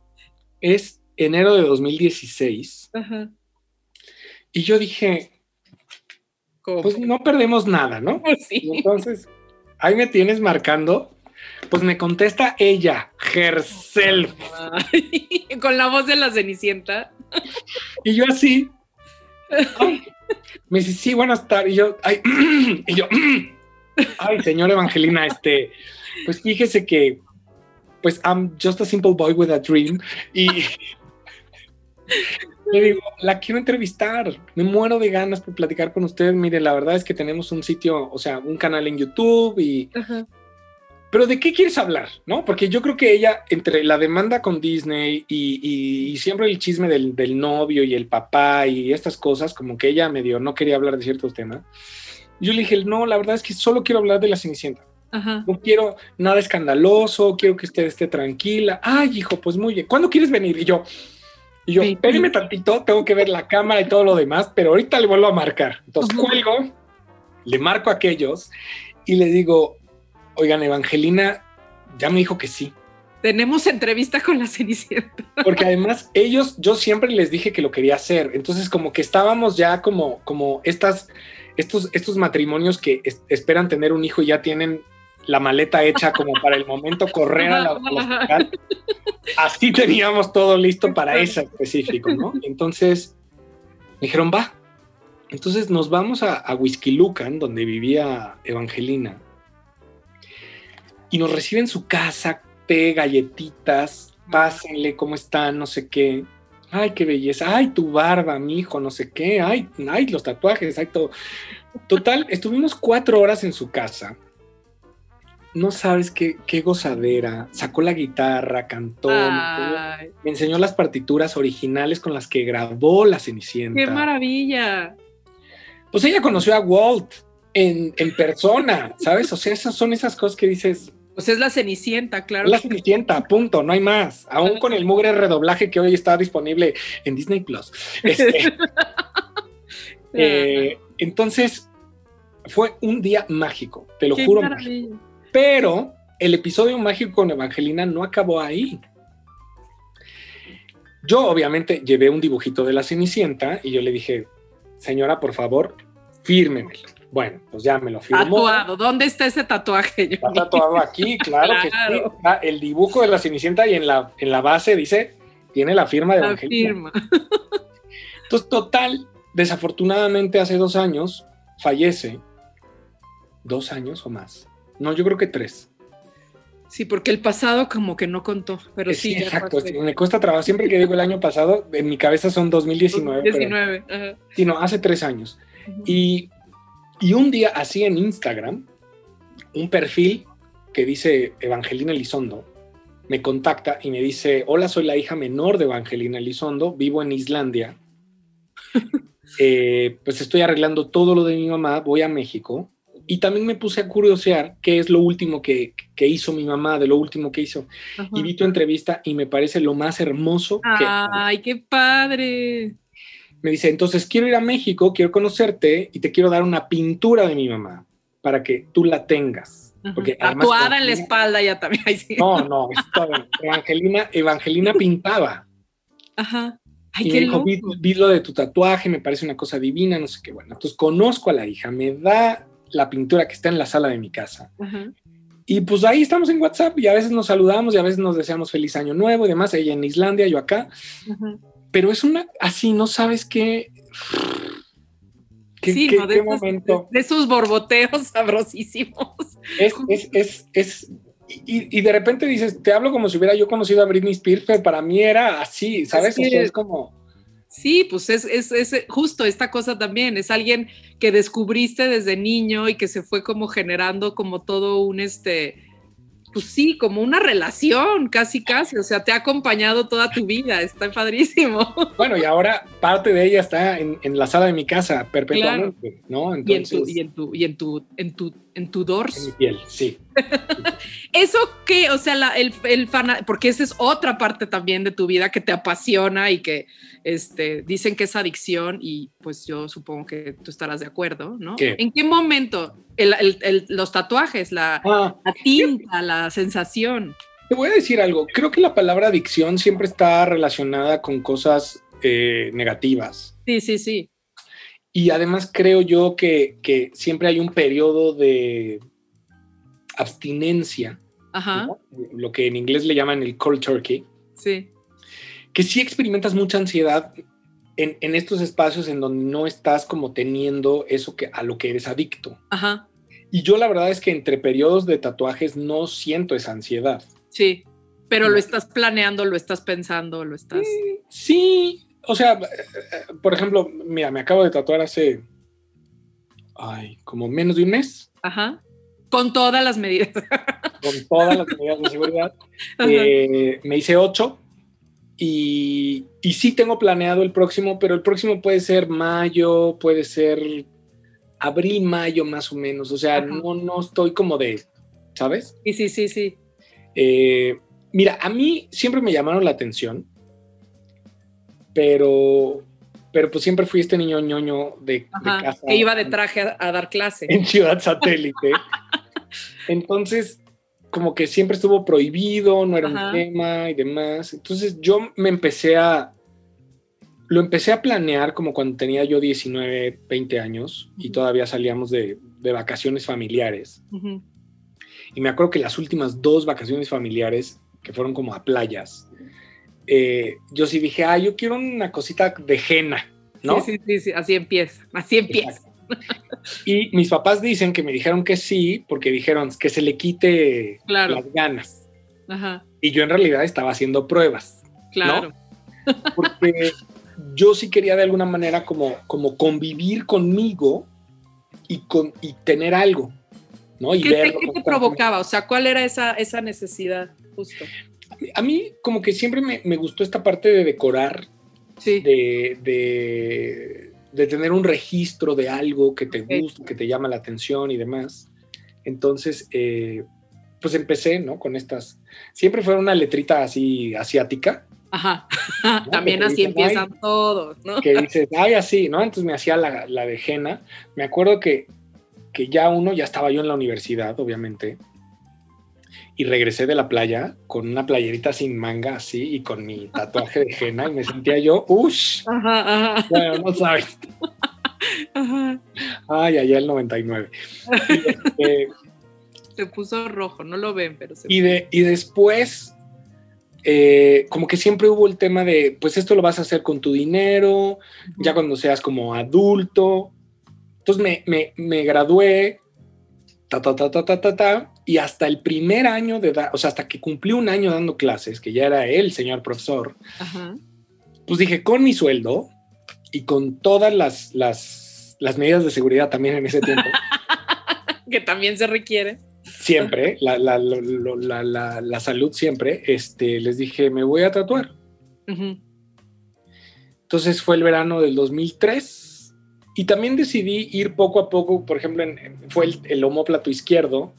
Es enero de 2016. Ajá. Y yo dije, pues no perdemos nada, ¿no? Sí. Entonces, ahí me tienes marcando. Pues me contesta ella, herself. con la voz de la Cenicienta. Y yo así. me dice, sí, buenas tardes. Y yo, ay, y yo, ay, señor Evangelina, este, pues fíjese que, pues, I'm just a simple boy with a dream. Y le digo, la quiero entrevistar, me muero de ganas por platicar con usted. Mire, la verdad es que tenemos un sitio, o sea, un canal en YouTube y... Pero ¿de qué quieres hablar? ¿No? Porque yo creo que ella, entre la demanda con Disney y, siempre el chisme del, novio y el papá y estas cosas, como que ella medio no quería hablar de ciertos temas. Yo le dije, no, la verdad es que solo quiero hablar de la Cenicienta. No quiero nada escandaloso, quiero que usted esté tranquila. Ay, hijo, pues muy bien. ¿Cuándo quieres venir? Y yo, y yo, espérame tantito, tengo que ver la cámara y todo lo demás, pero ahorita le vuelvo a marcar. Entonces cuelgo, le marco a aquellos y le digo, oigan, Evangelina ya me dijo que sí. Tenemos entrevista con la Cenicienta. Porque además ellos, yo siempre les dije que lo quería hacer. Entonces como que estábamos ya como, como estas, estos, estos matrimonios que esperan tener un hijo y ya tienen la maleta hecha como para el momento correr a la, hospital. Así teníamos todo listo para ese específico, ¿no? Entonces me dijeron, va. Entonces nos vamos a, a Whisky Lucan, donde vivía Evangelina, y nos recibe en su casa, té, galletitas, pásenle, ¿cómo están? No sé qué. Ay, qué belleza. Ay, tu barba, mi hijo, no sé qué. Ay, ay, los tatuajes, ay, todo. Total, estuvimos cuatro horas en su casa no sabes qué, gozadera. Sacó la guitarra, cantó, me enseñó las partituras originales con las que grabó La Cenicienta. ¡Qué maravilla! Pues ella conoció a Walt en, persona, ¿sabes? O sea, esas son esas cosas que dices. Pues es la Cenicienta, claro. La Cenicienta, punto, no hay más. Aún con el mugre redoblaje que hoy está disponible en Disney Plus. Este, eh, entonces, fue un día mágico, te lo juro. Pero el episodio mágico con Evangelina no acabó ahí. Yo obviamente llevé un dibujito de la Cenicienta y yo le dije, señora, por favor, fírmemelo. Bueno, pues ya me lo firmó. Tatuado. ¿Dónde está ese tatuaje? Está tatuado aquí, claro, que sí. el dibujo de la Cenicienta y en la, en la base dice, tiene la firma de la Evangelina. Firma. Entonces, total, desafortunadamente hace dos años fallece, dos años o más, no, yo creo que tres. Sí, porque el pasado como que no contó, pero eh, sí. exacto, me cuesta trabajo. Siempre que digo el año pasado, en mi cabeza son 2019. 2019. Sí, no, hace tres años. y, y, un día así en Instagram, un perfil que dice Evangelina Elizondo me contacta y me dice, hola, soy la hija menor de Evangelina Elizondo, vivo en Islandia. Eh, pues estoy arreglando todo lo de mi mamá, voy a México y también me puse a curiosear qué es lo último que, hizo mi mamá, de lo último que hizo. Y vi tu entrevista y me parece lo más hermoso. ¡Ay, qué padre! Me dice, entonces quiero ir a México, quiero conocerte y te quiero dar una pintura de mi mamá para que tú la tengas. Porque Tatuada en la espalda ya también. No, no, Evangelina, Evangelina pintaba. Ajá. y me dijo, vi, lo de tu tatuaje, me parece una cosa divina, no sé qué. Bueno, entonces conozco a la hija, me da la pintura que está en la sala de mi casa. Y pues ahí estamos en WhatsApp y a veces nos saludamos y a veces nos deseamos feliz año nuevo y demás, ella en Islandia, yo acá. Pero es una, así, no sabes qué... ¿Qué, qué, de, momento? De, esos borboteos sabrosísimos. Es, es, es, es y, y, de repente dices, te hablo como si hubiera yo conocido a Britney Spears, pero para mí era así, ¿sabes? es como Sí, pues es, es, es, justo esta cosa también, es alguien que descubriste desde niño y que se fue como generando como todo un, este, pues sí, como una relación, casi, casi, o sea, te ha acompañado toda tu vida, está padrísimo. Bueno, y ahora parte de ella está en, la sala de mi casa perpetuamente, ¿no? Entonces, y en tu, y en tu, en tu, en tu, dorso. En mi piel, sí. Eso que, o sea, el, el fan, porque esa es otra parte también de tu vida que te apasiona y que este, dicen que es adicción y pues yo supongo que tú estarás de acuerdo, ¿no? ¿En qué momento los tatuajes, la, ah, tinta, la sensación? Te voy a decir algo, creo que la palabra adicción siempre está relacionada con cosas eh, negativas. Sí, sí, sí. Y además creo yo que, siempre hay un periodo de abstinencia, lo que en inglés le llaman el cold turkey. Sí que sí experimentas mucha ansiedad en, estos espacios en donde no estás como teniendo eso que, a lo que eres adicto. Ajá. Y yo la verdad es que entre periodos de tatuajes no siento esa ansiedad. Sí, pero lo estás planeando, lo estás pensando, lo estás... Sí, o sea, eh, por ejemplo, mira, me acabo de tatuar hace, ay, como menos de un mes. Ajá. Con todas las medidas. Con todas las medidas de seguridad. Eh, me hice ocho y, y, sí tengo planeado el próximo, pero el próximo puede ser mayo, puede ser abril, mayo más o menos. O sea, no, no estoy como de, ¿sabes? Sí, sí, sí, sí. Eh, mira, a mí siempre me llamaron la atención, pero, pero pues siempre fui este niño ñoño de, casa. Que iba de traje a, a dar clase. En Ciudad Satélite. Entonces, como que siempre estuvo prohibido, no era un tema y demás. Entonces yo me empecé a, lo empecé a planear como cuando tenía yo 19, 20 años y todavía salíamos de, vacaciones familiares. Y me acuerdo que las últimas dos vacaciones familiares, que fueron como a playas, eh, yo sí dije, ah, yo quiero una cosita de henna, ¿no? Sí, sí, sí, así empieza, así empieza. Y mis papás dicen que me dijeron que sí, porque dijeron que se le quite las ganas. Ajá. Y yo en realidad estaba haciendo pruebas. Claro. Porque yo sí quería de alguna manera como, como convivir conmigo y, con, y tener algo. ¿no? Y ¿Qué, te, ¿qué te provocaba? O sea, ¿cuál era esa, esa necesidad justo? A mí como que siempre me, me gustó esta parte de decorar, sí. de, de, de, tener un registro de algo que te gusta, que te llama la atención y demás. Entonces, eh, pues empecé, ¿no? Con estas, siempre fue una letrita así asiática. Ajá, también así empiezan todos, ¿no? Que dices, ay, así, ¿no? Entonces me hacía la, la de Jena. Me acuerdo que que ya uno, ya estaba yo en la universidad, obviamente, y regresé de la playa con una playerita sin manga así y con mi tatuaje de henna y me sentía yo, ush, ajá, bueno, no sabes. Ajá. Ay, allá el 99. Este, se puso rojo, no lo ven, pero se y, de, y después, eh, como que siempre hubo el tema de, pues esto lo vas a hacer con tu dinero, ya cuando seas como adulto, entonces me, me, gradué, ta, ta, ta, ta, ta, ta, ta, y hasta el primer año de edad, o sea, hasta que cumplí un año dando clases, que ya era el señor profesor, pues dije, con mi sueldo y con todas las, las, las medidas de seguridad también en ese tiempo. que también se requiere. Siempre, la, la, la, la, salud siempre, este, les dije, me voy a tatuar. Entonces fue el verano del 2003 y también decidí ir poco a poco, por ejemplo, fue el, el homóplato izquierdo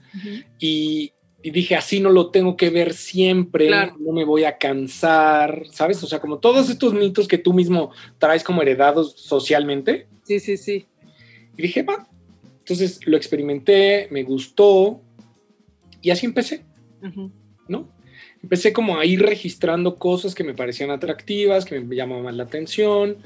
y, dije, así no lo tengo que ver siempre, no me voy a cansar, ¿sabes? O sea, como todos estos mitos que tú mismo traes como heredados socialmente. Sí, sí, sí. Y dije, va. Entonces lo experimenté, me gustó y así empecé, ¿no? Empecé como a ir registrando cosas que me parecían atractivas, que me llamaban la atención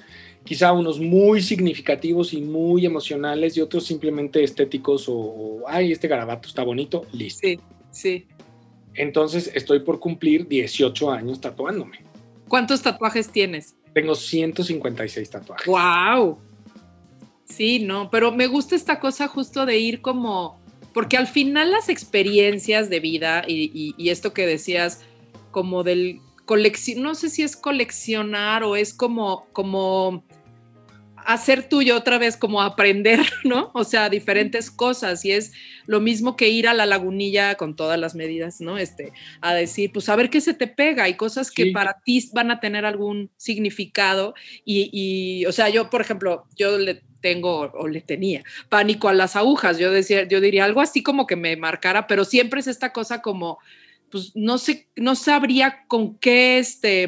quizá unos muy significativos y muy emocionales y otros simplemente estéticos o, ay, este garabato está bonito, listo. Sí, sí. Entonces estoy por cumplir 18 años tatuándome. ¿Cuántos tatuajes tienes? Tengo 156 tatuajes. ¡Wow! Sí, no, pero me gusta esta cosa justo de ir como, porque al final las experiencias de vida y, y esto que decías, como del colección, no sé si es coleccionar o es como, como hacer tuyo otra vez, como aprender, ¿no? O sea, diferentes cosas y es lo mismo que ir a la lagunilla con todas las medidas, ¿no? Este, a decir, pues a ver qué se te pega, hay cosas que para ti van a tener algún significado y, y, o sea, yo, por ejemplo, yo le tengo o le tenía pánico a las agujas, yo decía, yo diría algo así como que me marcara, pero siempre es esta cosa como pues no sé, no sabría con qué este,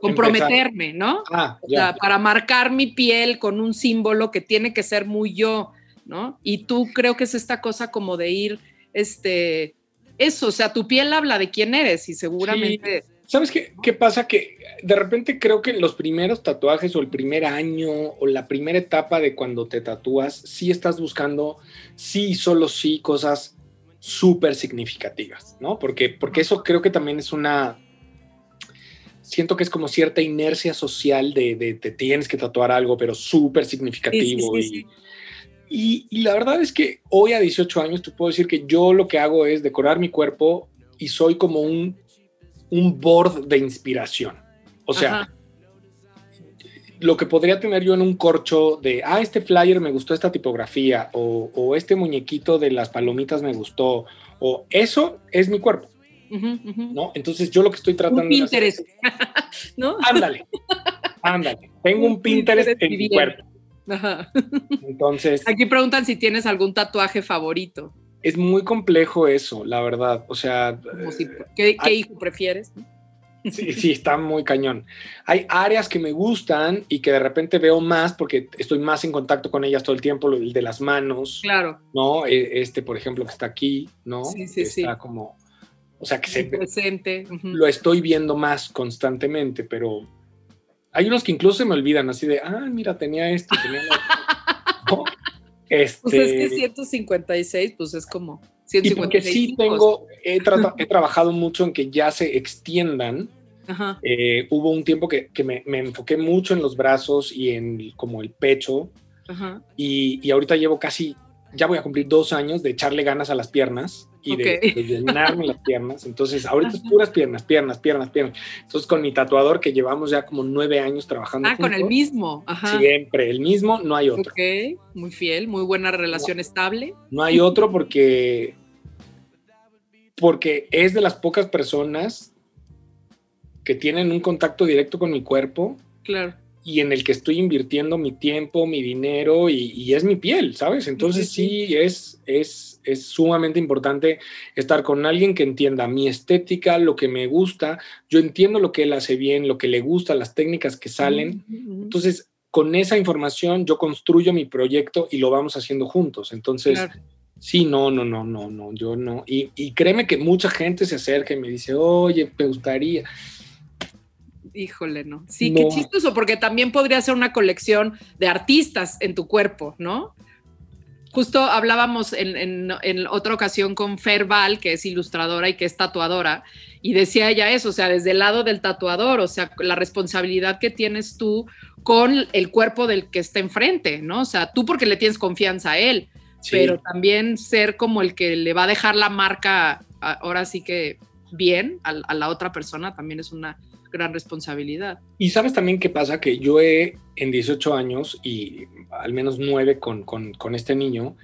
comprometerme, ¿no? Ah, o sea, para marcar mi piel con un símbolo que tiene que ser muy yo, ¿no? Y tú creo que es esta cosa como de ir, este, eso, o sea, tu piel habla de quién eres y seguramente... ¿Sabes qué, qué pasa? Que de repente creo que los primeros tatuajes o el primer año o la primera etapa de cuando te tatúas, sí estás buscando, sí, solo sí, cosas súper significativas, ¿no? Porque, porque eso creo que también es una... Siento que es como cierta inercia social de, de te tienes que tatuar algo, pero súper significativo. y, y, la verdad es que hoy a 18 años te puedo decir que yo lo que hago es decorar mi cuerpo y soy como un, un board de inspiración. O sea, lo que podría tener yo en un corcho de, ah, este flyer me gustó esta tipografía, o, este muñequito de las palomitas me gustó, o eso es mi cuerpo. ¿No? Entonces yo lo que estoy tratando un Pinterest. ¿no? Ándale, ándale. Tengo un, Pinterest, en mi cuerpo. Entonces. Aquí preguntan si tienes algún tatuaje favorito. Es muy complejo eso, la verdad. O sea. ¿Qué, qué hijo prefieres? Sí, sí, está muy cañón. Hay áreas que me gustan y que de repente veo más porque estoy más en contacto con ellas todo el tiempo, el de las manos. Claro. ¿No? E, este, por ejemplo, que está aquí, ¿no? Sí, sí, está como. O sea, que se. Presente. Lo estoy viendo más constantemente, pero hay unos que incluso se me olvidan, así de, ah, mira, tenía esto, tenía Este... Pues es que 156, pues es como Y porque sí tengo, he, he trabajado mucho en que ya se extiendan. Eh, hubo un tiempo que, que me, me, enfoqué mucho en los brazos y en como el pecho. Y, y, ahorita llevo casi, ya voy a cumplir dos años de echarle ganas a las piernas y de, llenarme las piernas. Entonces, ahorita es puras piernas, piernas, piernas, piernas. Entonces, con mi tatuador, que llevamos ya como nueve años trabajando. Ah, con el mismo. Siempre, el mismo, no hay otro. Ok, muy fiel, muy buena relación estable. No hay otro porque, porque es de las pocas personas que tienen un contacto directo con mi cuerpo. Claro y en el que estoy invirtiendo mi tiempo, mi dinero y, es mi piel, ¿sabes? Entonces sí, es, es, es, sumamente importante estar con alguien que entienda mi estética, lo que me gusta, yo entiendo lo que él hace bien, lo que le gusta, las técnicas que salen. Entonces, con esa información yo construyo mi proyecto y lo vamos haciendo juntos. Entonces... Sí, no, no, no, no, no, yo no. Y, y créeme que mucha gente se acerca y me dice, oye, me gustaría Híjole, no. Sí, qué chistoso, porque también podría ser una colección de artistas en tu cuerpo, ¿no? Justo hablábamos en, otra ocasión con Ferval, que es ilustradora y que es tatuadora, y decía ella eso, o sea, desde el lado del tatuador, o sea, la responsabilidad que tienes tú con el cuerpo del que está enfrente, ¿no? O sea, tú porque le tienes confianza a él, pero también ser como el que le va a dejar la marca, ahora sí que bien, a la otra persona también es una gran responsabilidad. Y sabes también qué pasa, que yo he, en 18 años y al menos 9 con, con, este niño,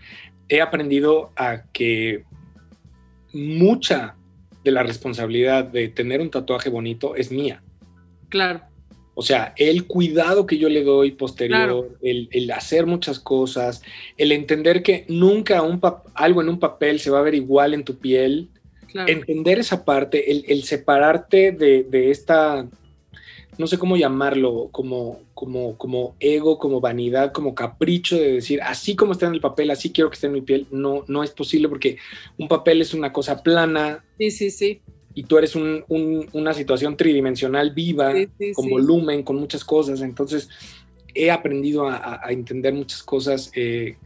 he aprendido a que mucha de la responsabilidad de tener un tatuaje bonito es mía. Claro. O sea, el cuidado que yo le doy posterior, el, el, hacer muchas cosas, el entender que nunca un algo en un papel se va a ver igual en tu piel Entender esa parte, el, separarte de, esta, no sé cómo llamarlo, como, como, como ego, como vanidad, como capricho de decir, así como está en el papel, así quiero que esté en mi piel, no, no es posible porque un papel es una cosa plana. Sí, sí, sí. Y tú eres una situación tridimensional viva, con volumen, con muchas cosas. Entonces, he aprendido a, entender muchas cosas. Eh,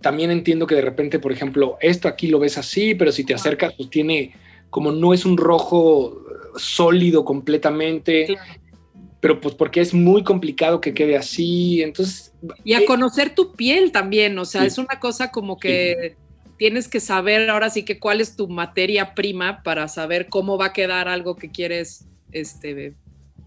también entiendo que de repente, por ejemplo, esto aquí lo ves así, pero si te acercas, pues tiene como no es un rojo sólido completamente, pero pues porque es muy complicado que quede así, entonces... Y a eh, conocer tu piel también, o sea, es una cosa como que tienes que saber ahora sí que cuál es tu materia prima para saber cómo va a quedar algo que quieres este,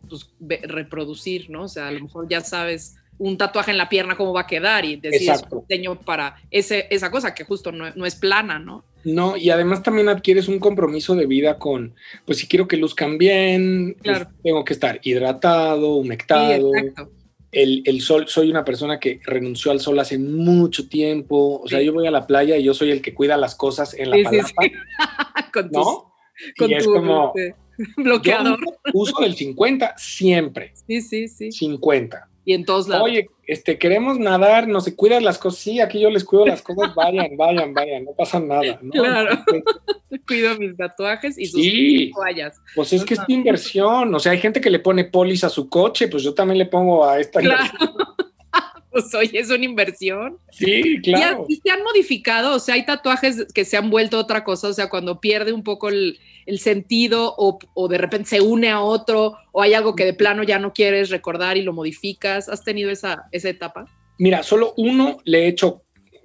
pues, reproducir, ¿no? O sea, a lo mejor ya sabes un tatuaje en la pierna, cómo va a quedar y decir un diseño para ese, esa cosa que justo no, es plana, ¿no? No, y además también adquieres un compromiso de vida con, pues si quiero que luzcan bien, pues, tengo que estar hidratado, humectado. El, el, sol, soy una persona que renunció al sol hace mucho tiempo, o sea, yo voy a la playa y yo soy el que cuida las cosas en la palapa, con ¿no? y es como... Este, bloqueador. uso del 50 siempre. Sí, sí, sí. 50 y en todos lados. Oye, este, queremos nadar, no se cuidan las cosas. Sí, aquí yo les cuido las cosas, vayan, vayan, vayan, no pasa nada. Claro. Cuido mis tatuajes y sus toallas. Pues es que es inversión. O sea, hay gente que le pone polis a su coche, pues yo también le pongo a esta. Claro. Pues oye, es una inversión. Sí, claro. ¿Y, se han modificado? O sea, hay tatuajes que se han vuelto otra cosa. O sea, cuando pierde un poco el, el sentido o, de repente se une a otro o hay algo que de plano ya no quieres recordar y lo modificas? ¿Has tenido esa, esa etapa? Mira, solo uno le he hecho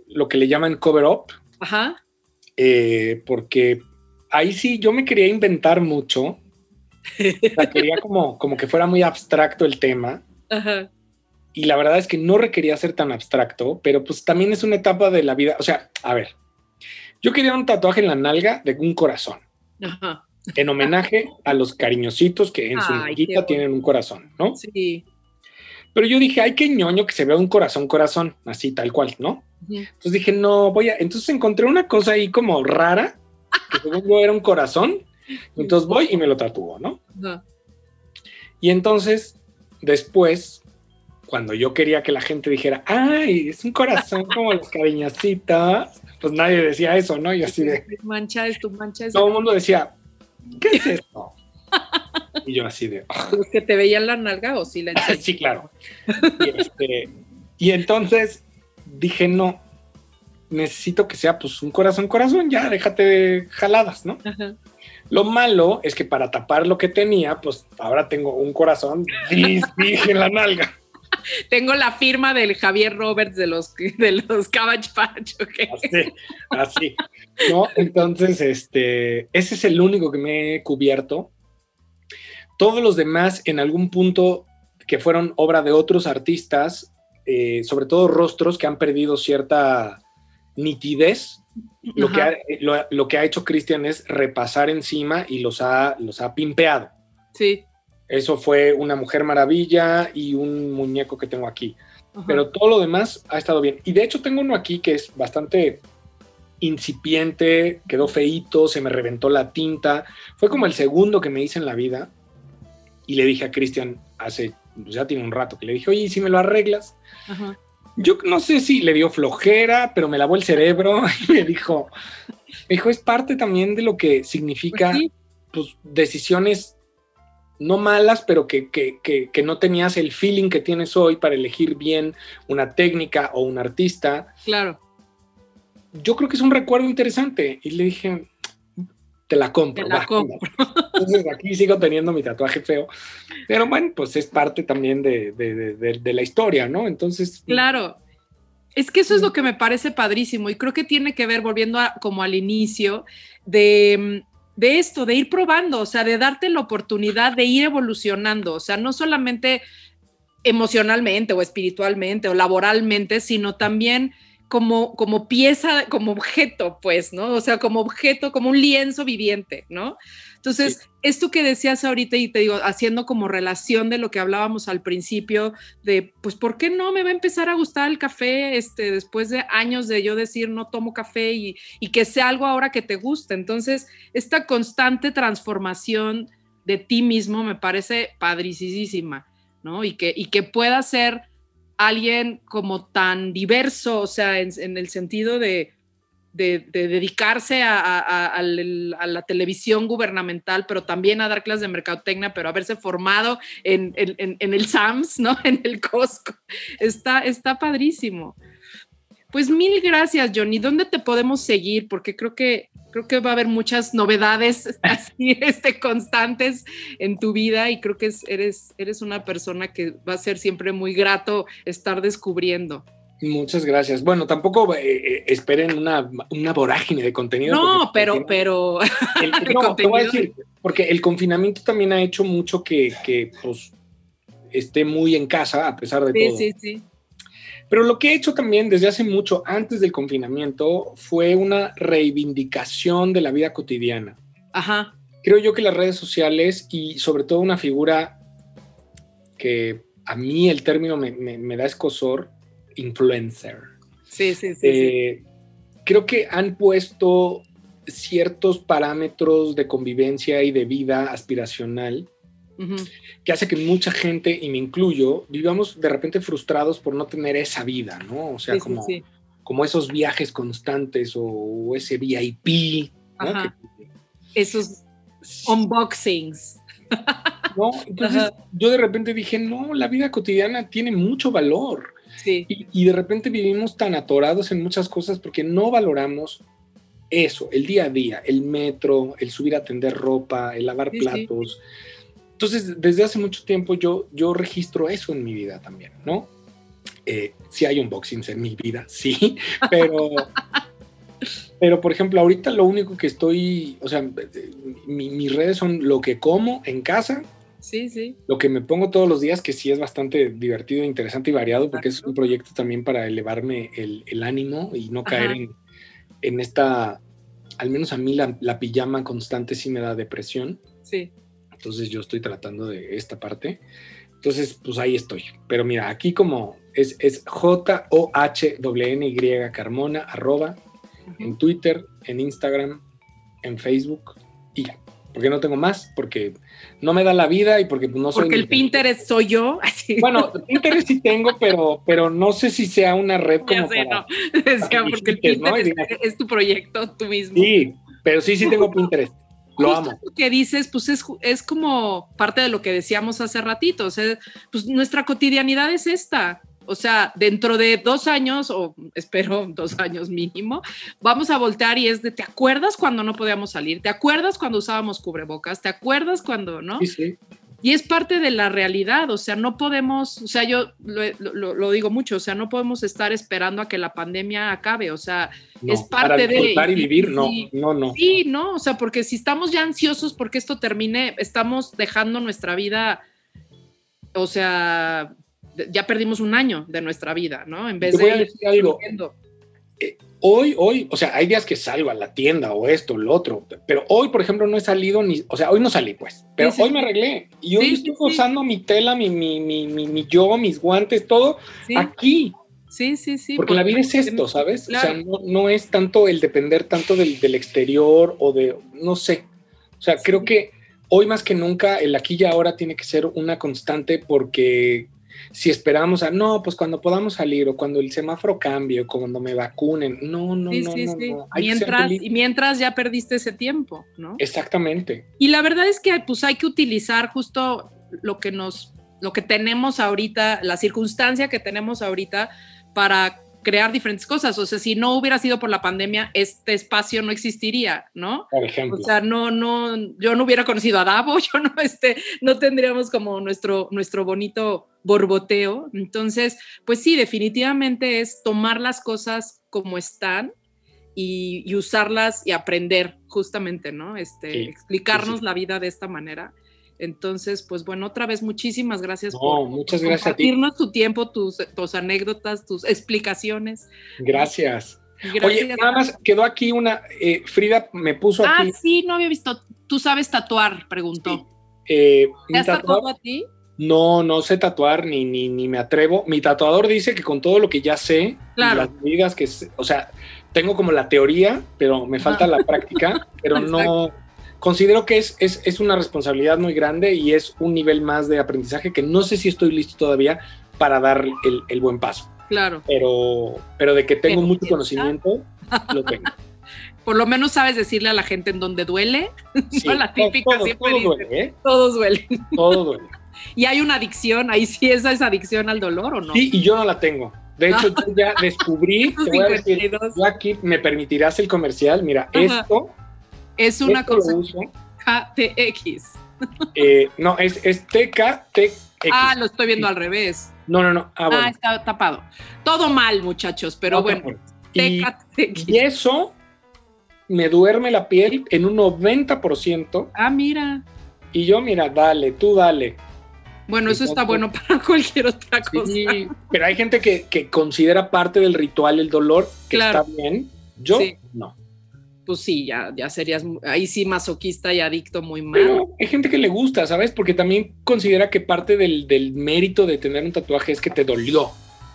lo que le llaman cover up. Ajá. Eh, porque ahí sí yo me quería inventar mucho. quería como, como que fuera muy abstracto el tema. Ajá. Y la verdad es que no requería ser tan abstracto, pero pues también es una etapa de la vida. O sea, a ver, yo quería un tatuaje en la nalga de un corazón en homenaje a los cariñositos que en su nalguita tienen un corazón, ¿no? Sí. Pero yo dije, ay, qué ñoño que se vea un corazón, corazón, así tal cual, ¿no? Entonces dije, no, voy a. Entonces encontré una cosa ahí como rara, que según yo era un corazón. Entonces voy y me lo tatúo, ¿no? Y entonces, después, cuando yo quería que la gente dijera, ay, es un corazón como los cariñositos, pues nadie decía eso, ¿no? Y así de... Mancha es tu mancha es... Todo el mundo decía, ¿qué es esto? y yo así de... ¿Los que te veían la nalga o sí la Sí, claro. Y, este, y entonces dije, no, necesito que sea pues un corazón, corazón, ya déjate de jaladas, ¿no? Lo malo es que para tapar lo que tenía, pues ahora tengo un corazón dije en la nalga. Tengo la firma del Javier Roberts de los, de los Cabbage Patch. Así, así. ¿no? Entonces, este, ese es el único que me he cubierto. Todos los demás, en algún punto que fueron obra de otros artistas, eh, sobre todo rostros que han perdido cierta nitidez, lo que, ha, lo, que, ha, hecho Cristian es repasar encima y los ha, los ha pimpeado. Sí. Eso fue una Mujer Maravilla y un muñeco que tengo aquí. Pero todo lo demás ha estado bien. Y de hecho tengo uno aquí que es bastante incipiente, quedó feito, se me reventó la tinta. Fue como el segundo que me hice en la vida. Y le dije a Cristian hace, pues ya tiene un rato, que le dije, oye, si me lo arreglas? Yo no sé si le dio flojera, pero me lavó el cerebro y me dijo, me dijo, es parte también de lo que significa pues, pues decisiones no malas, pero que, que, no tenías el feeling que tienes hoy para elegir bien una técnica o un artista. Claro. Yo creo que es un recuerdo interesante. Y le dije, te la compro. Te la compro. Entonces aquí sigo teniendo mi tatuaje feo. Pero bueno, pues es parte también de, de la historia, ¿no? Entonces. Claro. Es que eso es lo que me parece padrísimo y creo que tiene que ver, volviendo a, como al inicio, de de esto, de ir probando, o sea, de darte la oportunidad de ir evolucionando, o sea, no solamente emocionalmente o espiritualmente o laboralmente, sino también como, como pieza, como objeto, pues, ¿no? O sea, como objeto, como un lienzo viviente, ¿no? Entonces, esto que decías ahorita y te digo, haciendo como relación de lo que hablábamos al principio, de, pues, ¿por qué no me va a empezar a gustar el café este, después de años de yo decir no tomo café y, y que sea algo ahora que te guste? Entonces, esta constante transformación de ti mismo me parece padricísima, ¿no? Y que, y que pueda ser alguien como tan diverso, o sea, en el sentido de de, dedicarse a, la televisión gubernamental, pero también a dar clases de mercadotecnia, pero haberse formado en, el SAMS, ¿no? En el Costco. Está, está padrísimo. Pues mil gracias, Johnny. ¿Dónde te podemos seguir? Porque creo que, creo que va a haber muchas novedades así, este, constantes en tu vida y creo que eres, eres una persona que va a ser siempre muy grato estar descubriendo. Muchas gracias. Bueno, tampoco eh, eh, esperen una, vorágine de contenido. No, pero, pero. no, te voy a decir, porque el confinamiento también ha hecho mucho que, que pues, esté muy en casa, a pesar de todo. Sí, sí, sí. Pero lo que he hecho también desde hace mucho, antes del confinamiento, fue una reivindicación de la vida cotidiana. Ajá. Creo yo que las redes sociales y sobre todo una figura que a mí el término me, me da escosor, influencer. Sí, sí, sí, eh, Creo que han puesto ciertos parámetros de convivencia y de vida aspiracional que hace que mucha gente, y me incluyo, vivamos de repente frustrados por no tener esa vida, ¿no? O sea, como, como esos viajes constantes o, ese VIP, ¿no? esos unboxings. ¿no? Entonces yo de repente dije, no, la vida cotidiana tiene mucho valor. Y, de repente vivimos tan atorados en muchas cosas porque no valoramos eso, el día a día, el metro, el subir a tender ropa, el lavar platos. Entonces, desde hace mucho tiempo yo, yo registro eso en mi vida también, ¿no? Eh, sí hay unboxings en mi vida, sí, pero, pero por ejemplo, ahorita lo único que estoy, o sea, mis redes son lo que como en casa Sí, sí. Lo que me pongo todos los días, que sí es bastante divertido, interesante y variado, porque es un proyecto también para elevarme el, ánimo y no caer en, en, esta, al menos a mí la, la, pijama constante sí me da depresión. Sí. Entonces yo estoy tratando de esta parte. Entonces, pues ahí estoy. Pero mira, aquí como es, es J-O-H-N-Y Carmona, arroba, en Twitter, en Instagram, en Facebook y ya porque no tengo más, porque no me da la vida y porque no soy... Porque el Pinterest soy yo. Bueno, Pinterest sí tengo, pero, pero no sé si sea una red como sé, no. porque el Pinterest es tu proyecto tú mismo. Sí, pero sí, sí tengo Pinterest. Lo amo. Lo que dices, pues es, es como parte de lo que decíamos hace ratito. O sea, pues nuestra cotidianidad es esta. O sea, dentro de dos años, o espero dos años mínimo, vamos a voltear y es de, ¿te acuerdas cuando no podíamos salir? ¿Te acuerdas cuando usábamos cubrebocas? ¿Te acuerdas cuando, no? Sí, sí. Y es parte de la realidad, o sea, no podemos, o sea, yo lo, lo, digo mucho, o sea, no podemos estar esperando a que la pandemia acabe, o sea, es parte de... y vivir, no, no, no. Sí, no, o sea, porque si estamos ya ansiosos porque esto termine, estamos dejando nuestra vida, o sea, ya perdimos un año de nuestra vida, ¿no? En vez Te voy de... A decir algo. Eh, hoy, hoy, o sea, hay días que salgo a la tienda o esto, lo otro, pero hoy, por ejemplo, no he salido ni, o sea, hoy no salí, pues, pero hoy me arreglé y hoy estoy usando mi tela, mi, mi, mi, mi, yo, mis guantes, todo aquí. Sí, sí, sí. Porque, la vida es esto, ¿sabes? O sea, no, no, es tanto el depender tanto del, del, exterior o de, no sé. O sea, creo que hoy más que nunca el aquí y ahora tiene que ser una constante porque si esperamos a, no, pues cuando podamos salir o cuando el semáforo cambie o cuando me vacunen, no, no, no, no, Mientras, y mientras ya perdiste ese tiempo, ¿no? Exactamente. Y la verdad es que pues hay que utilizar justo lo que nos, lo que tenemos ahorita, la circunstancia que tenemos ahorita para crear diferentes cosas. O sea, si no hubiera sido por la pandemia, este espacio no existiría, ¿no? Por ejemplo. O sea, no, no, yo no hubiera conocido a Davo, yo no, este, no tendríamos como nuestro, nuestro bonito borboteo. Entonces, pues sí, definitivamente es tomar las cosas como están y, usarlas y aprender justamente, ¿no? Este, explicarnos la vida de esta manera. Entonces, pues bueno, otra vez muchísimas gracias por, muchas gracias compartirnos tu tiempo, tus, tus, anécdotas, tus explicaciones. Gracias. Oye, nada más quedó aquí una, eh, Frida me puso ah, aquí. Ah, sí, no había visto. ¿Tú sabes tatuar? Preguntó. Eh, ¿Te has tatuado a ti? No, no sé tatuar ni, ni, ni, me atrevo. Mi tatuador dice que con todo lo que ya sé, las medidas que, o sea, tengo como la teoría, pero me falta la práctica, pero no, considero que es, es, es, una responsabilidad muy grande y es un nivel más de aprendizaje que no sé si estoy listo todavía para dar el, el buen paso. Claro. Pero, pero de que tengo mucho conocimiento, lo tengo. Por lo menos sabes decirle a la gente en dónde duele. Sí, la típica todo, siempre todo duele, ¿eh? Todos duelen. Todo duele. y hay una adicción, ahí sí esa es adicción al dolor o no. Sí, y yo no la tengo. De hecho, yo ya descubrí, te voy a decir, yo aquí me permitirás el comercial. Mira, esto es una cosa. KTX. Eh, no, es, es TKTX. Ah, lo estoy viendo al revés. No, no, no. Ah, ah está tapado. Todo mal, muchachos, pero bueno. TKTX. Y eso me duerme la piel en un 90%. Ah, mira. Y yo, mira, dale, tú dale. Bueno, eso está bueno para cualquier otra cosa. Sí, pero hay gente que, que, considera parte del ritual el dolor, que está bien. Yo. Pues sí, ya, ya serías ahí sí masoquista y adicto muy mal. Pero hay gente que le gusta, ¿sabes? Porque también considera que parte del, del mérito de tener un tatuaje es que te dolió.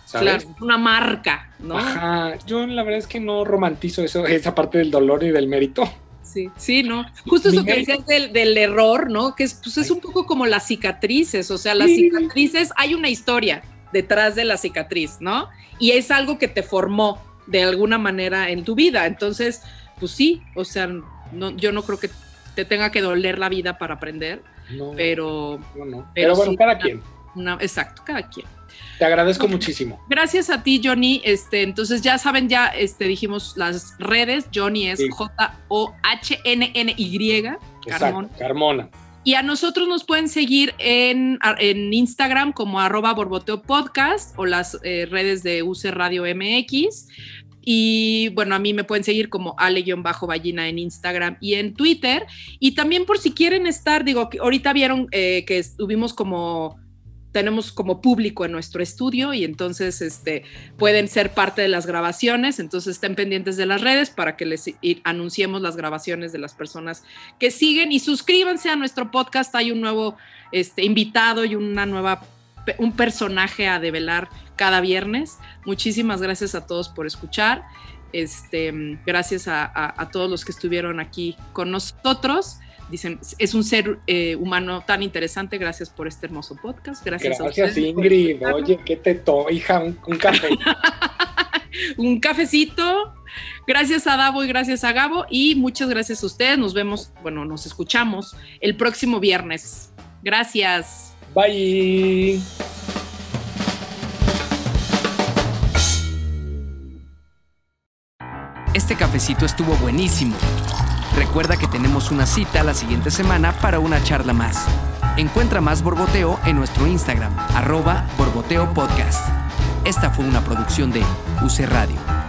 ¿sabes? Claro, una marca, ¿no? Ajá, yo la verdad es que no romantizo eso, esa parte del dolor y del mérito. Sí, sí, ¿no? Justo eso que decías del, del, error, ¿no? Que es, pues es un poco como las cicatrices, o sea, las cicatrices, hay una historia detrás de la cicatriz, ¿no? Y es algo que te formó de alguna manera en tu vida. Entonces, pues sí, o sea, no, yo no creo que te tenga que doler la vida para aprender, pero, pero, bueno, cada quien. exacto, cada quien. Te agradezco muchísimo. Gracias a ti, Johnny. Este, entonces ya saben, ya este, dijimos las redes. Johnny es J-O-H-N-N-Y. Carmona. Carmona. Y a nosotros nos pueden seguir en, en Instagram como arroba borboteo podcast o las eh, redes de UC Radio MX. Y bueno, a mí me pueden seguir como ale-ballina en Instagram y en Twitter. Y también por si quieren estar, digo, ahorita vieron eh, que estuvimos como tenemos como público en nuestro estudio y entonces este, pueden ser parte de las grabaciones, entonces estén pendientes de las redes para que les anunciemos las grabaciones de las personas que siguen. Y suscríbanse a nuestro podcast, hay un nuevo este, invitado y una nueva, un personaje a develar cada viernes. Muchísimas gracias a todos por escuchar, este, gracias a todos los que estuvieron aquí con nosotros dicen, es un ser eh, humano tan interesante, gracias por este hermoso podcast. Gracias, gracias Ingrid. Oye, ¿qué te to, hija? Un, café. un cafecito. Gracias a Davo y gracias a Gabo. Y muchas gracias a ustedes. Nos vemos, bueno, nos escuchamos el próximo viernes. Gracias. Bye. Este cafecito estuvo buenísimo. Recuerda que tenemos una cita la siguiente semana para una charla más. Encuentra más Borboteo en nuestro Instagram, arroba Borboteo Podcast. Esta fue una producción de UC Radio.